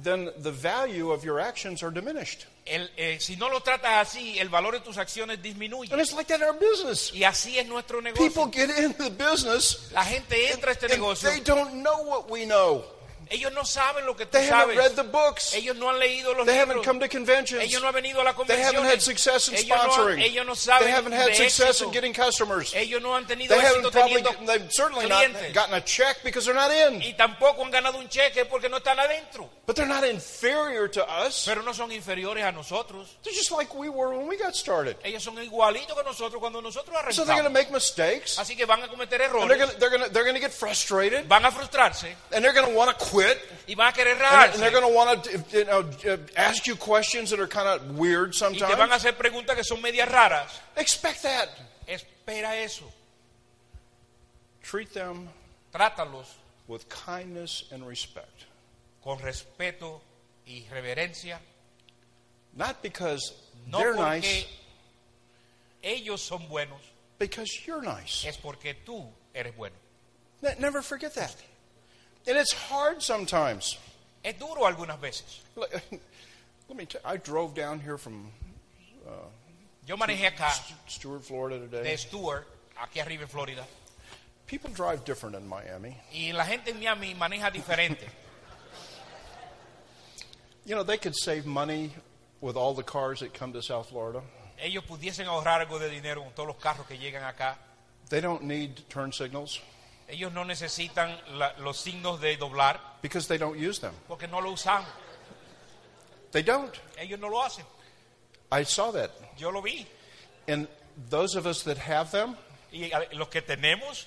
then the value of your actions are diminished. el, eh, si no lo tratas así, el valor de tus acciones disminuye. And it's like that in our business. Y así es nuestro People get into the business La gente entra a este and negocio. they don't know what we know. Ellos no saben lo que tú They haven't sabes. read the books. Ellos no han leído los They haven't libros. come to conventions. Ellos no han venido a la They haven't had success in ellos, no han, sponsoring. ellos no saben They haven't had de success éxito. in getting customers. Ellos no han tenido They éxito haven't probably, teniendo they've certainly clientes. not gotten a check because they're not in. y tampoco han ganado un cheque porque no están adentro. But they're not inferior to us. Pero no son inferiores a nosotros. They're just like we were when we got started. Ellos son igualitos que nosotros cuando nosotros So they're going to arrancamos. make mistakes. Así que van a cometer And they're errores, going to, they're going to, they're going to get frustrated. van a frustrarse And they're going to want to quit. y van a querer And they're- and they're going to want to you know, uh, ask you questions that are kind of weird Y te van a sometimes. hacer preguntas que son medias raras. Expect that. Espera eso. Treat them Trátalos with kindness and respect. con respeto y reverencia. Not because No they're nice, ellos son buenos, because you're nice. es porque tú eres bueno. Ne- Never forget that. And it's hard sometimes. Es duro algunas veces. Let let me I drove down here from uh, Yo manejé acá Stuart, Florida de today. Stuart, aquí arriba en Florida, People drive different in Miami. y la gente en Miami maneja diferente. You know, they could save money with all the cars that come to South Florida. Ellos pudiesen ahorrar algo de dinero con todos los carros que llegan acá. They don't need turn signals Ellos no necesitan la- los signos de doblar because they don't use them. porque no lo usan. They don't. Ellos no lo hacen. I saw that. Yo lo vi. And those of us that have them Y los que tenemos,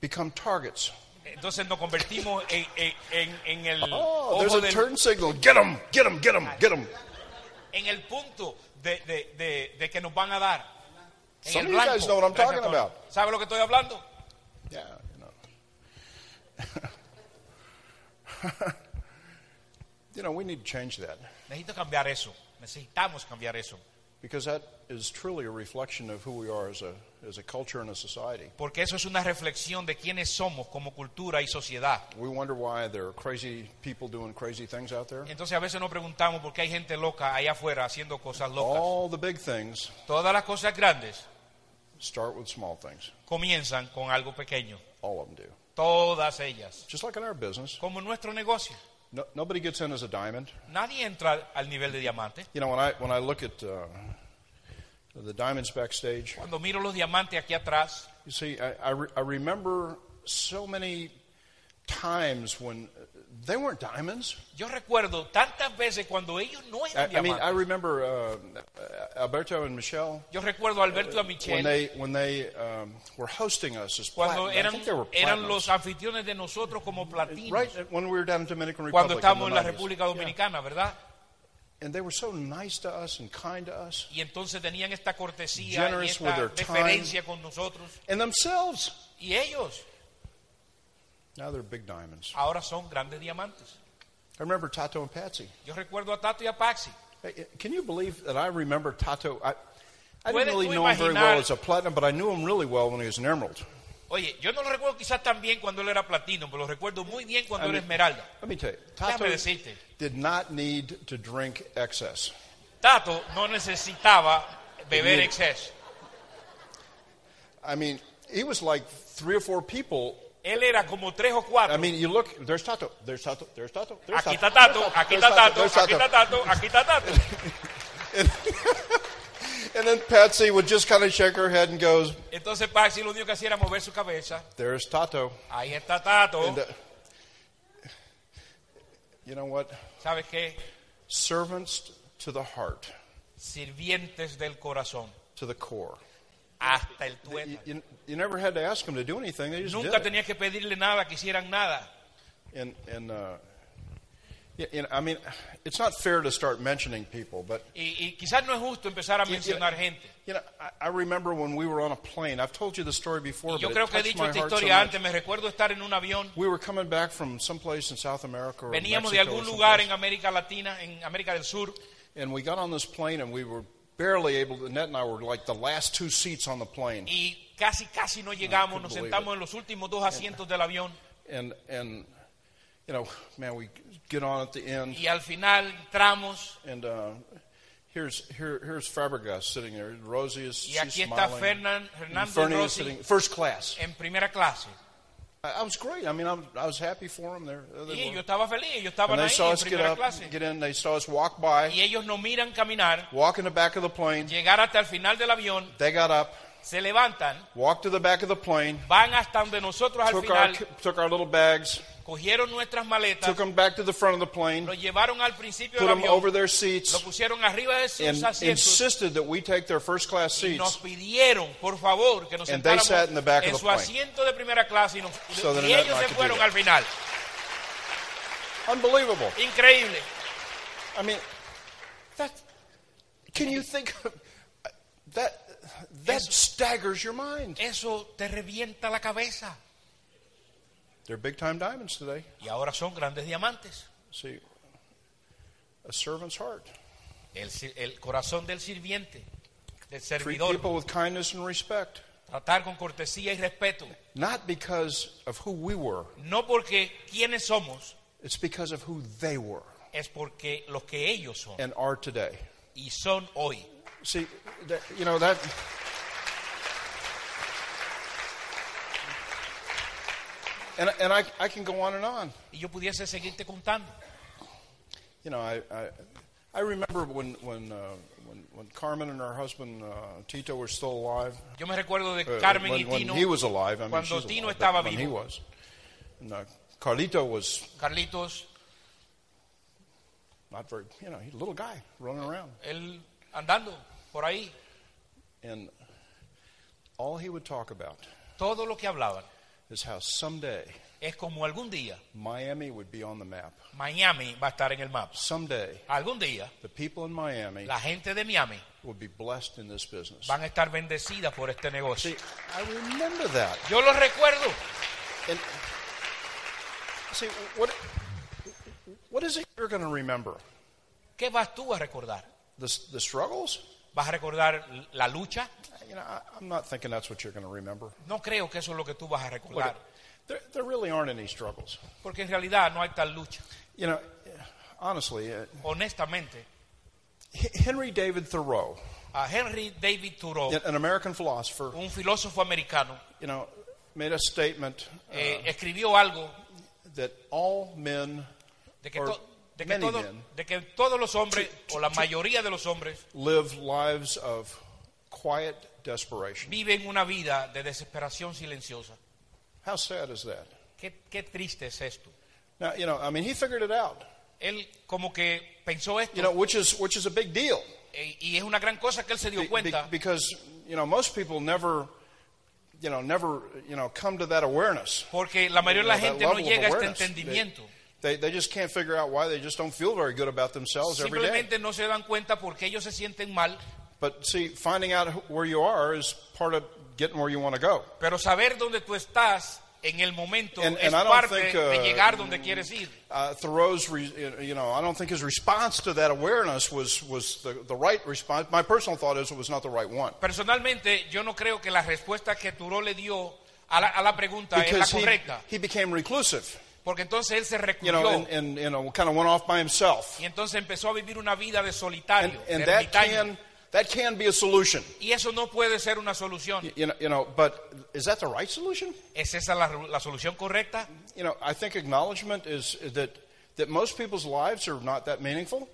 become targets. entonces nos convertimos en, en- en- el Oh, there's a del- turn signal. Get them, get them, get them, get them. en el punto de, de- de- de que nos van a dar. En Some el of you guys know what I'm talking about. ¿Sabe lo que estoy hablando? Yeah, you know. we need to change that Necesito cambiar eso. Necesitamos cambiar eso. because that is truly a reflection of who we are as a, as a culture and a society. Porque eso es una reflexión de quiénes somos como cultura y sociedad. We wonder why there are crazy people doing crazy things out there. Entonces a veces nos preguntamos por qué hay gente loca allá afuera haciendo cosas locas. All the big things Todas las cosas grandes start with small things. comienzan con algo pequeño. All of them do. Todas ellas. Just like in our business, Como en nuestro negocio. no, nobody gets in as a diamond. Nadie entra al nivel de diamante. You know, when I when I look at uh, the diamonds backstage, Cuando miro los diamantes aquí atrás, you see, I, I, re- I remember so many times when they weren't diamonds. yo recuerdo tantas veces cuando ellos no I, eran I mean, I remember uh, Alberto and Michelle Yo recuerdo a Alberto y a when Michelle they when they um, were hosting us as cuando platinum. I eran, think they were eran platinums. los anfitriones de nosotros como platinos. right when we were down in Dominican Cuando Republic. estábamos en la the 90s. República Dominicana, ¿verdad? And they were so nice to us and kind to us. Y entonces tenían esta cortesía y Generous with esta their time. deferencia con nosotros. And themselves, Y ellos now they're big diamonds. ahora son grandes diamantes. I remember Tato and Patsy. Yo recuerdo a Tato y a Paxi. Hey, eh, Can you believe that I remember Tato? I, I didn't really know him very well as a platinum, but I knew him really well when he was an emerald. Oye, yo no lo recuerdo quizás tan bien cuando él era platino, pero lo recuerdo muy bien cuando I era esmeralda. Let me tell you, Tato decirte, did not need to drink excess. Tato no necesitaba beber exceso. I mean, he was like three or four people. Él era como tres o cuatro. I mean, you look, there's Tato, there's Tato, there's Tato, there's aquí Tato, está Tato, aquí está Tato, aquí está Tato, aquí está Tato. And then Patsy would just kind of shake her head and goes, Entonces Paxi lo único que hacía era mover su cabeza. there's Tato. Ahí está Tato. And, uh, you know what? ¿Sabes qué? Servants to the heart, Sirvientes del corazón, to the core. Hasta el You, tuétano. you, you never had to ask them to do anything; they just Nunca did. tenías que pedirle nada, que hicieran nada. And and uh, yeah, know, I mean, it's not fair to start mentioning people, but Y, y quizás no es justo empezar a mencionar gente. You know, I, I remember when we were on a plane. I've told you the story before, Y yo but creo it que he touched dicho my esta heart so historia much. antes. Me recuerdo estar en un avión. We were coming back from someplace in South America or Veníamos de Mexico or algún lugar someplace. en América Latina, en América del Sur, and we got on this plane, and we were barely able to, Annette and I were like the last two seats on the plane. y casi, casi no llegamos, nos sentamos it. en los últimos dos asientos del avión And, and, you know, man, we get on at the end, y al final entramos and uh, here's, here, here's Fabregas sitting there. Rosie is y she's está smiling. Fernan, and Fernando Fernie is Rossi sitting first class. en primera clase. I, was great. I mean, I was, I was happy for them. There, there they Y yo estaba feliz, ellos estaban ahí saw en us get primera up, clase. get in. They saw us walk by, Y ellos nos miran caminar, walk in the back of the plane. llegar hasta el final del avión, They got up, se levantan, walked to the back of the plane, van hasta donde nosotros al took our took our little bags, cogieron nuestras maletas, took them back to the front of the plane, lo llevaron al principio put del them avión, over their lo seats, pusieron arriba de sus and asientos insisted that we take their first class y nos seats. pidieron, por favor, que nos And they sat in the back of en the su plane. asiento de primera clase y, nos- So that y Annette ellos se fueron that. al final. Unbelievable. Increíble. I mean, that. Can you think that that Eso- staggers your mind? Eso te revienta la cabeza. They're big time diamonds today. Y ahora son grandes diamantes. See, a servant's heart. El, el corazón del sirviente, del servidor. Treat people with kindness and respect. Tratar con cortesía y respeto. Not because of who we were, No porque quienes somos, it's because of who they were es porque los que ellos son. and are today. Y son hoy. See, that, you know that. And, and I, I can go on and on. Y yo pudiese seguirte contando. You know, I, I, I remember when, when, uh, when, when Carmen and her husband uh, Tito were still alive. Yo me recuerdo de Uh, when, y when Tino. he was alive. I mean, cuando she's Tino alive, estaba when he was. And, uh, Carlito was Carlitos, not very, you know, he's a little guy running around. él andando por ahí. And all he would talk about Todo lo que hablaban is how someday es como algún día Miami would be on the map. Miami va a estar en el mapa. Someday, Algún día the people in Miami la gente de Miami will be blessed in this business. van a estar bendecidas por este negocio. See, I remember that. Yo lo recuerdo. And see, what, what is it you're going to remember? ¿Qué vas tú a recordar? The, the struggles? ¿Vas a recordar la lucha? You know, I, I'm not thinking that's what you're going to remember. No creo que eso es lo que tú vas a recordar. there, there really aren't any struggles. Porque en realidad no hay tal lucha. You know, honestly, uh, Honestamente, Henry David Thoreau, Henry David Thoreau, an American philosopher, un filósofo americano, you know, made a statement uh, eh, escribió algo that all men de que, de, que todo- de que todos los hombres, o la mayoría de los hombres, live lives of quiet desperation. viven una vida de desesperación silenciosa. How sad is that? Qué, qué triste es esto. Now, you know, I mean, he figured it out. Él como que pensó esto You know, which is which is a big deal eh, y es una gran cosa que él se dio Be- be- cuenta because you know most people never, you know, never you know come to that awareness. porque la mayoría de la gente no llega a este entendimiento. They, they just can't figure out why they just don't feel very good about themselves every day. Simplemente no se dan cuenta porque ellos se sienten mal, But see, finding out where you are is part of getting where you want to go. pero saber dónde tú estás en el momento And- es and I don't parte think, de uh, llegar donde quieres ir. Uh, Thoreau's, re, you know, I don't think his response to that awareness was, was the, the right response. My personal thought is it was not the right one. Personalmente, yo no creo que la respuesta que Thoreau le dio a la, a la pregunta es la Because he, correcta, he became reclusive, porque entonces él se you know, recluyó and, and you know, kind of went off by himself. y entonces empezó a vivir una vida de And, solitario, and that, ermitaño. can, that can be a solution. y eso no puede ser una solución. You know, you know, but is that the right solution? ¿Es esa la, la solución correcta? You know, I think acknowledgement is that, that most people's lives are not that meaningful.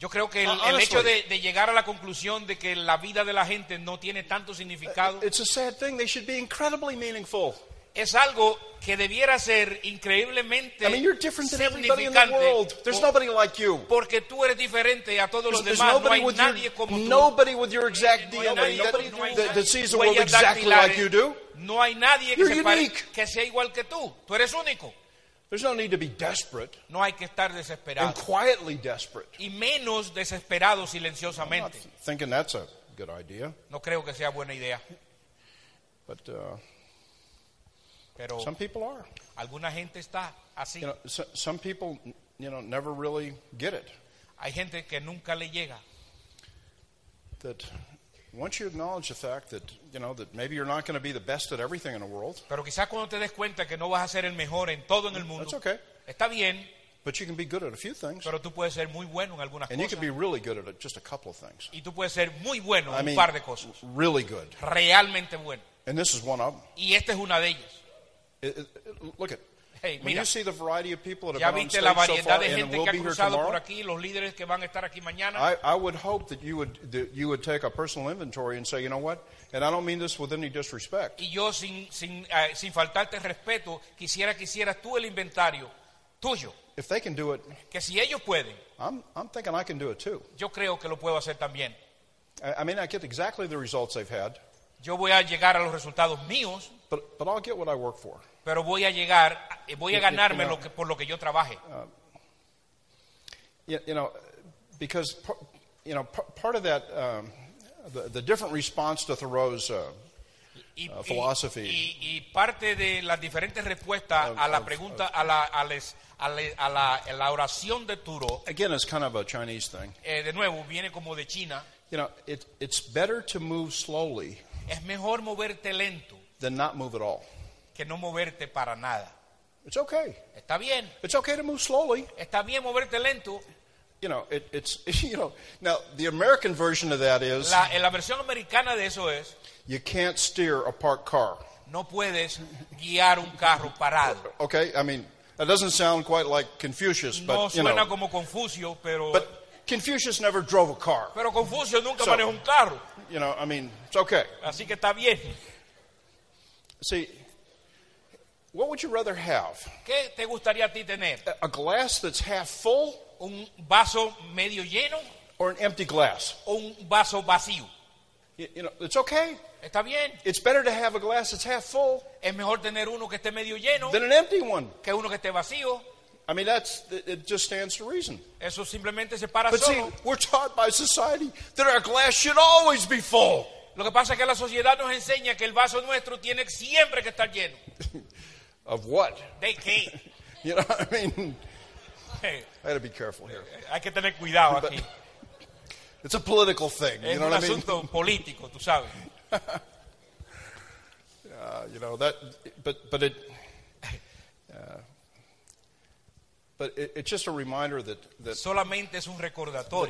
Yo creo que el, hecho de llegar a la conclusión de que la vida de la gente no tiene tanto significado It's a sad thing. They should be incredibly meaningful. Es algo que debiera ser increíblemente I mean, you're different than everybody in the world. There's nobody like you. porque tú eres diferente a todos los demás. No nobody hay with nadie your, como tú. nobody with your exact No hay DNA nadie- that, no hay that, that sees the world exactly like you do. No hay nadie que, se pare- que sea igual que tú. Tú eres único. There's no need to be desperate No hay que estar and desesperado. quietly desperate. Y menos desesperado I'm not silenciosamente. thinking that's a good idea, No creo que sea buena idea. but uh, Pero some people are. alguna gente está así. You know, so, some people, you know, never really get it. Hay gente que nunca le llega. that once you acknowledge the fact that, you know, that maybe you're not going to be the best at everything in the world, Pero quizás cuando te des cuenta que no vas a ser el mejor en todo en el mundo, that's okay. está bien, But you can be good at a few things. pero tú puedes ser muy bueno en algunas And you cosas. can be really good at just a couple of things. Y tú puedes ser muy bueno I en mean, un par de cosas. really good. Realmente bueno. And this is one of them. Y esta es una de ellas. It- it- look at Hey, when mira, you see the variety of people that ya have viste la so variedad far de and gente que ha be here cruzado por tomorrow, aquí, los líderes que van a estar aquí mañana. I, I would hope that you would that you would take a personal inventory and say, you know what? And I don't mean this with any disrespect. Y yo, sin, sin, eh, sin faltarte respeto, quisiera que hicieras tú el inventario tuyo. If they can do it, Que si ellos pueden, I'm, I'm thinking I can do it too. yo creo que lo puedo hacer también. I, I may not get exactly the results they've had, Yo voy a llegar a los resultados míos, but, but I'll get what I work for. pero voy a llegar, eh, voy a ganarme lo que, por lo que yo trabaje. You, you know, because par- you know par- part of that um, the, the different response to Thoreau's uh, Y, uh, philosophy. y- y parte de las diferentes respuestas a la pregunta, a la, a les- a le- a la- a la oración de Thoreau, again it's kind of a Chinese thing. eh, de nuevo, viene como de China, You know, it, it's better to move slowly es mejor moverte lento than not move at all. que no moverte para nada. It's okay. Está bien, It's okay to move slowly. está bien moverte lento. You know, it, it's you know. Now the American version of that is La, la versión americana de eso es, you can't steer a parked car. no puedes guiar un carro parado. Okay, I mean that doesn't sound quite like Confucius, No but you suena know, como Confucio, pero, but Confucius never drove a car. pero Confucio nunca So- manejó un carro. You know, I mean, it's okay. Así que está bien. See, what would you rather have? ¿Qué te gustaría a ti tener? A glass that's half full ¿Un vaso medio lleno or an empty glass? o un vaso vacío? You, you know, it's okay. Está bien. It's better to have a glass that's half full Es mejor tener uno que esté medio lleno than an empty one. que uno que esté vacío. I mean, that's it just stands to reason. Eso simplemente se para But see, we're taught by society that our glass should always be full. Lo que pasa es que la sociedad nos enseña que el vaso nuestro tiene siempre que estar lleno. Of what? ¿De qué? You know, I mean, Eh, I got to be careful here. Hay que tener cuidado aquí. It's a political thing. You Es know un what I mean? asunto político, tú sabes. Uh, you know that, but but it, but it, it's just a reminder that that Solamente es un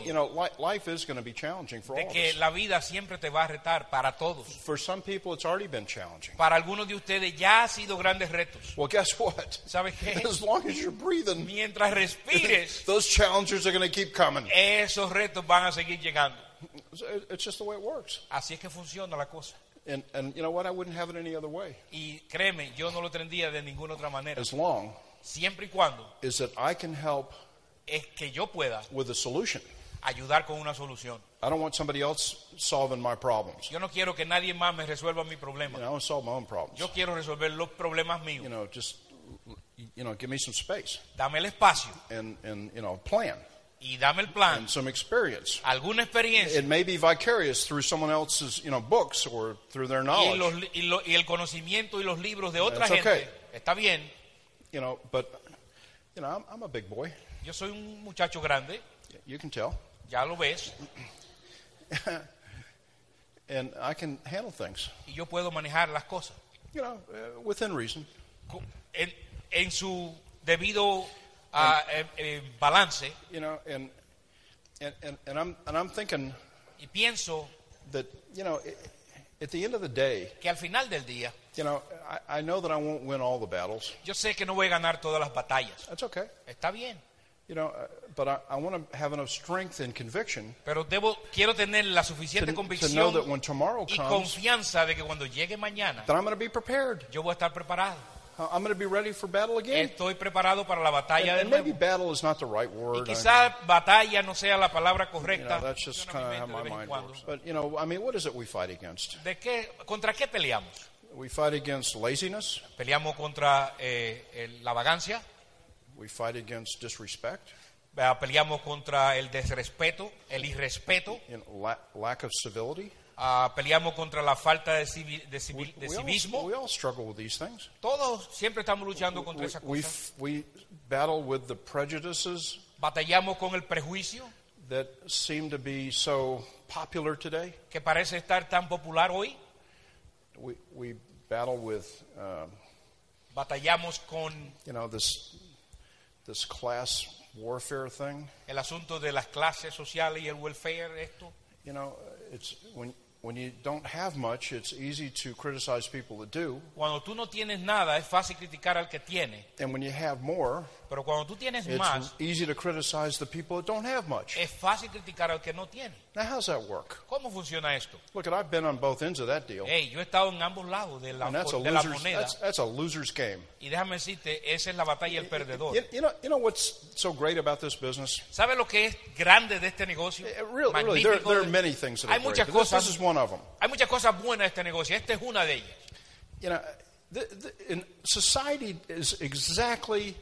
you know li- life is going to be challenging for all de of que us. la vida siempre te va a retar para todos. For some people, it's already been challenging. Para algunos de ustedes ya ha sido grandes retos. Well, guess what? ¿Sabes qué? As long as you're breathing, Mientras respires, those challenges are going to keep coming. esos retos van a seguir llegando. So it- It's just the way it works. Así es que funciona la cosa. And and you know what? I wouldn't have it any other way. Y créeme, yo no lo tendría de ninguna otra manera. As long Siempre y cuando as that I can help es que yo pueda with a solution. ayudar con una solución. I don't want somebody else solving my problems. Yo no quiero que nadie más me resuelva mi problema. You know, I want to solve my own problems. Yo quiero resolver los problemas You míos. know, just you know, give me some space Dame el espacio and and you know, plan y dame el plan, and some experience. alguna experiencia It may be vicarious through someone else's, you know, books or through their y, knowledge. los y lo- y el conocimiento y los libros de otra That's gente. okay. Está bien. You know, but you know, I'm, I'm a big boy. Yo soy un muchacho grande, You can tell, ya lo ves, and I can handle things. y yo puedo manejar las cosas You know, uh, within reason. En, en su debido ah, eh, eh, balance. You know, and and and, and I'm and I'm thinking Y pienso that you know, at the end of the day, que al final del día, you know, I, I know that I won't win all the battles. yo sé que no voy a ganar todas las batallas. That's okay. Está bien. You know, uh, but I, I want to have enough strength and conviction Pero debo, quiero tener la to, suficiente to know convicción that when tomorrow y comes, confianza de que cuando llegue mañana, that I'm going to be prepared. yo voy a estar preparado. Uh, I'm going to be ready for battle again. Estoy preparado para la And, batalla de and maybe nuevo. battle is not the right Y word. I- quizás batalla no sea la palabra you know, correcta. that's just Funciona kind of how my de vez en mind cuando. works. But you know, I mean, what is it we fight against? ¿De qué, ¿Contra qué peleamos? We fight against laziness. Peleamos contra eh, el- la vagancia, We fight against disrespect, eh, peleamos contra el desrespeto, el irrespeto, know, la- lack of civility. ah, peleamos contra la falta de, civi- de civi- de We all, civismo. we all struggle with these things. Todos siempre estamos luchando contra We, esas we, cosas. we battle with the prejudices Batallamos con el prejuicio that seem to be so popular today. que parece estar tan popular hoy. We, we battle with, um, Batallamos con you know, this, this class warfare thing. el asunto de las clases sociales y el welfare, esto. You know, it's when, when you don't have much, it's easy to criticize people that do. Cuando tú no tienes nada, es fácil criticar al que tiene. And when you have more, Pero cuando tú tienes it's más, easy to criticize the people that don't have much. es fácil criticar al que no tiene. Now, how's that work? ¿Cómo funciona esto? Look, I've been on both ends of that deal. Hey, yo he estado en ambos lados de la, And that's a de la loser's, moneda. that's, that's a loser's game. Y déjame decirte, esa es la batalla del perdedor. You, you know, you know what's so great about this business? ¿Sabe lo que es grande de este negocio? Eh, Really, really there, Magnífico there de- are many things that Hay are great. muchas but This, cosas, this is one of them. hay muchas cosas buenas de este negocio. Esta es una de ellas. You know, the, the, in society is exactly,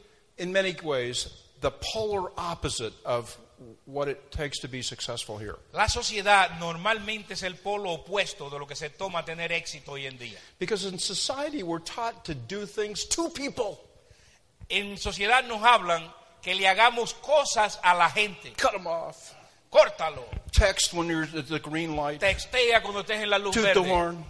in many ways, the polar opposite of what it takes to be successful here. La sociedad normalmente es el polo opuesto de lo que se toma tener éxito hoy en día. Because in society, we're taught to do things to people. En sociedad nos hablan que le hagamos cosas a la gente. Cut them off. Córtalo. Text when you're at the green light. Textea cuando estés en la luz Toot the horn.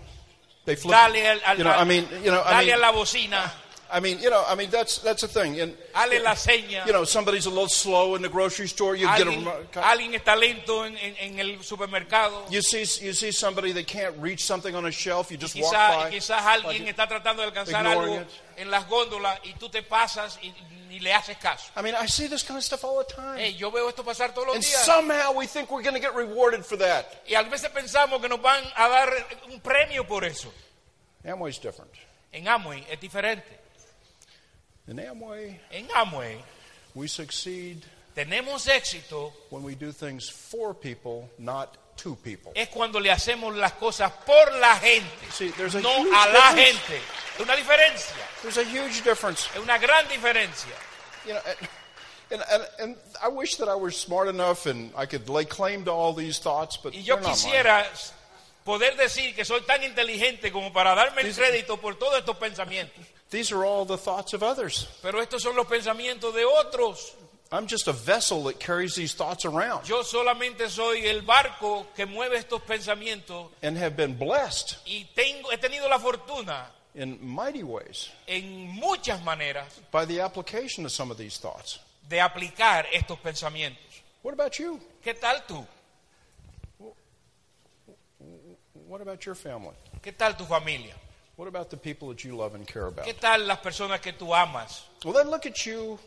They flip. Dale, al, al- you know, I mean, you know, I dale mean, a la bocina. I mean, you know, I mean, that's that's the thing. And Dale la seña. you know, somebody's a little slow in the grocery store. You get Alguien, them. Uh, alguien está lento en, en- en el supermercado. You see, you see somebody that can't reach something on a shelf. You just walk Quizá- by. quizás alguien está tratando de alcanzar ignoring algo it. en las góndolas y tú te pasas y ni le haces caso. I mean, I see this kind of stuff all the time. Hey, yo veo esto pasar todos los and días. somehow we think we're going to get rewarded for that. Y a veces pensamos que nos van a dar un premio por eso. Amway's different. En Amway es diferente. In Amway, En Amway we succeed tenemos éxito when we do things for people, not to people. es cuando le hacemos las cosas por la gente, See, there's a no huge a la difference. gente. Es una diferencia, There's a huge difference. es una gran diferencia. You know, and, and, and I wish that I were smart enough and I could lay claim to all these thoughts, but Y yo they're not mine. quisiera poder decir que soy tan inteligente como para darme el crédito por todos estos pensamientos. These are all the thoughts of others. Pero estos son los pensamientos de otros. I'm just a vessel that carries these thoughts around Yo solamente soy el barco que mueve estos pensamientos and have been blessed y tengo, he tenido la fortuna in mighty ways en muchas maneras by the application of some of these thoughts. de aplicar estos pensamientos. What about you? ¿Qué tal tú? What about your family? ¿Qué tal tu familia? What about the people that you love and care about? ¿Qué tal las personas que tú amas? Well, then look at you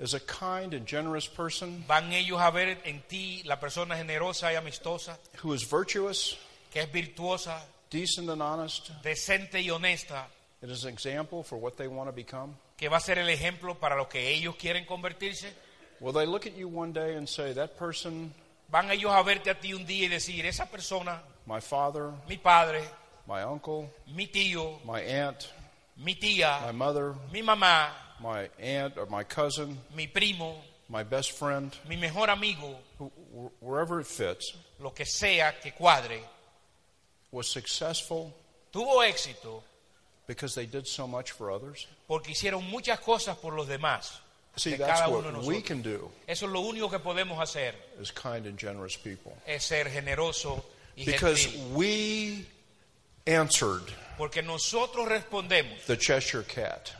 as a kind and generous person ¿Van ellos a ver en ti la persona generosa y amistosa, who is virtuous, que es virtuosa, decent, and honest, decente y honesta, and is an example for what they want to become? que va a ser el ejemplo para lo que ellos quieren convertirse? Will they look at you one day and say, That person, ¿Van ellos a verte a ti un día y decir, esa persona, my father, mi padre, my uncle, mi tío, my aunt, mi my mother, mi mamá, my aunt or my cousin, mi primo, my best friend, mi mejor amigo, wh- wherever it fits, lo que sea que cuadre, was successful tuvo éxito because they did so much for others? porque hicieron muchas cosas por los demás. See, de that's cada uno de what we nosotros. can do Eso es lo único que podemos hacer, as kind and generous people. es ser generoso y Because gentil. we answered Porque nosotros respondemos the Cheshire Cat.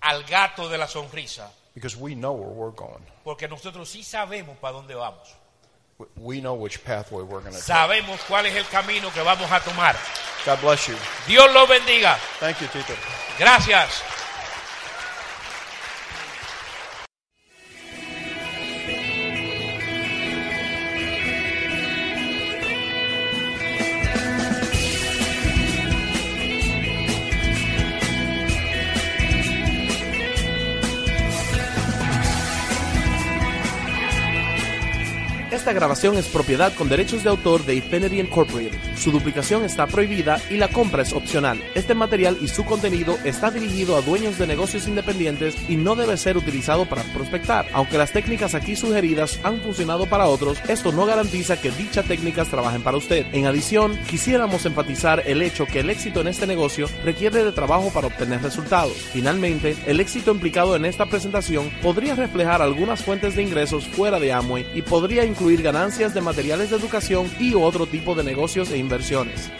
al gato de la sonrisa, Because we know where we're going. porque nosotros sí sabemos para dónde vamos. We- We know which pathway we're going to take. Sabemos cuál es el camino que vamos a tomar. God bless you. Dios los bendiga. Thank you, Tito. Gracias. Esta grabación es propiedad con derechos de autor de Infinity Incorporated. Su duplicación está prohibida y la compra es opcional. Este material y su contenido está dirigido a dueños de negocios independientes y no debe ser utilizado para prospectar. Aunque las técnicas aquí sugeridas han funcionado para otros, esto no garantiza que dichas técnicas trabajen para usted. En adición, quisiéramos enfatizar el hecho que el éxito en este negocio requiere de trabajo para obtener resultados. Finalmente, el éxito implicado en esta presentación podría reflejar algunas fuentes de ingresos fuera de Amway y podría ganancias de materiales de educación y otro tipo de negocios e inversiones.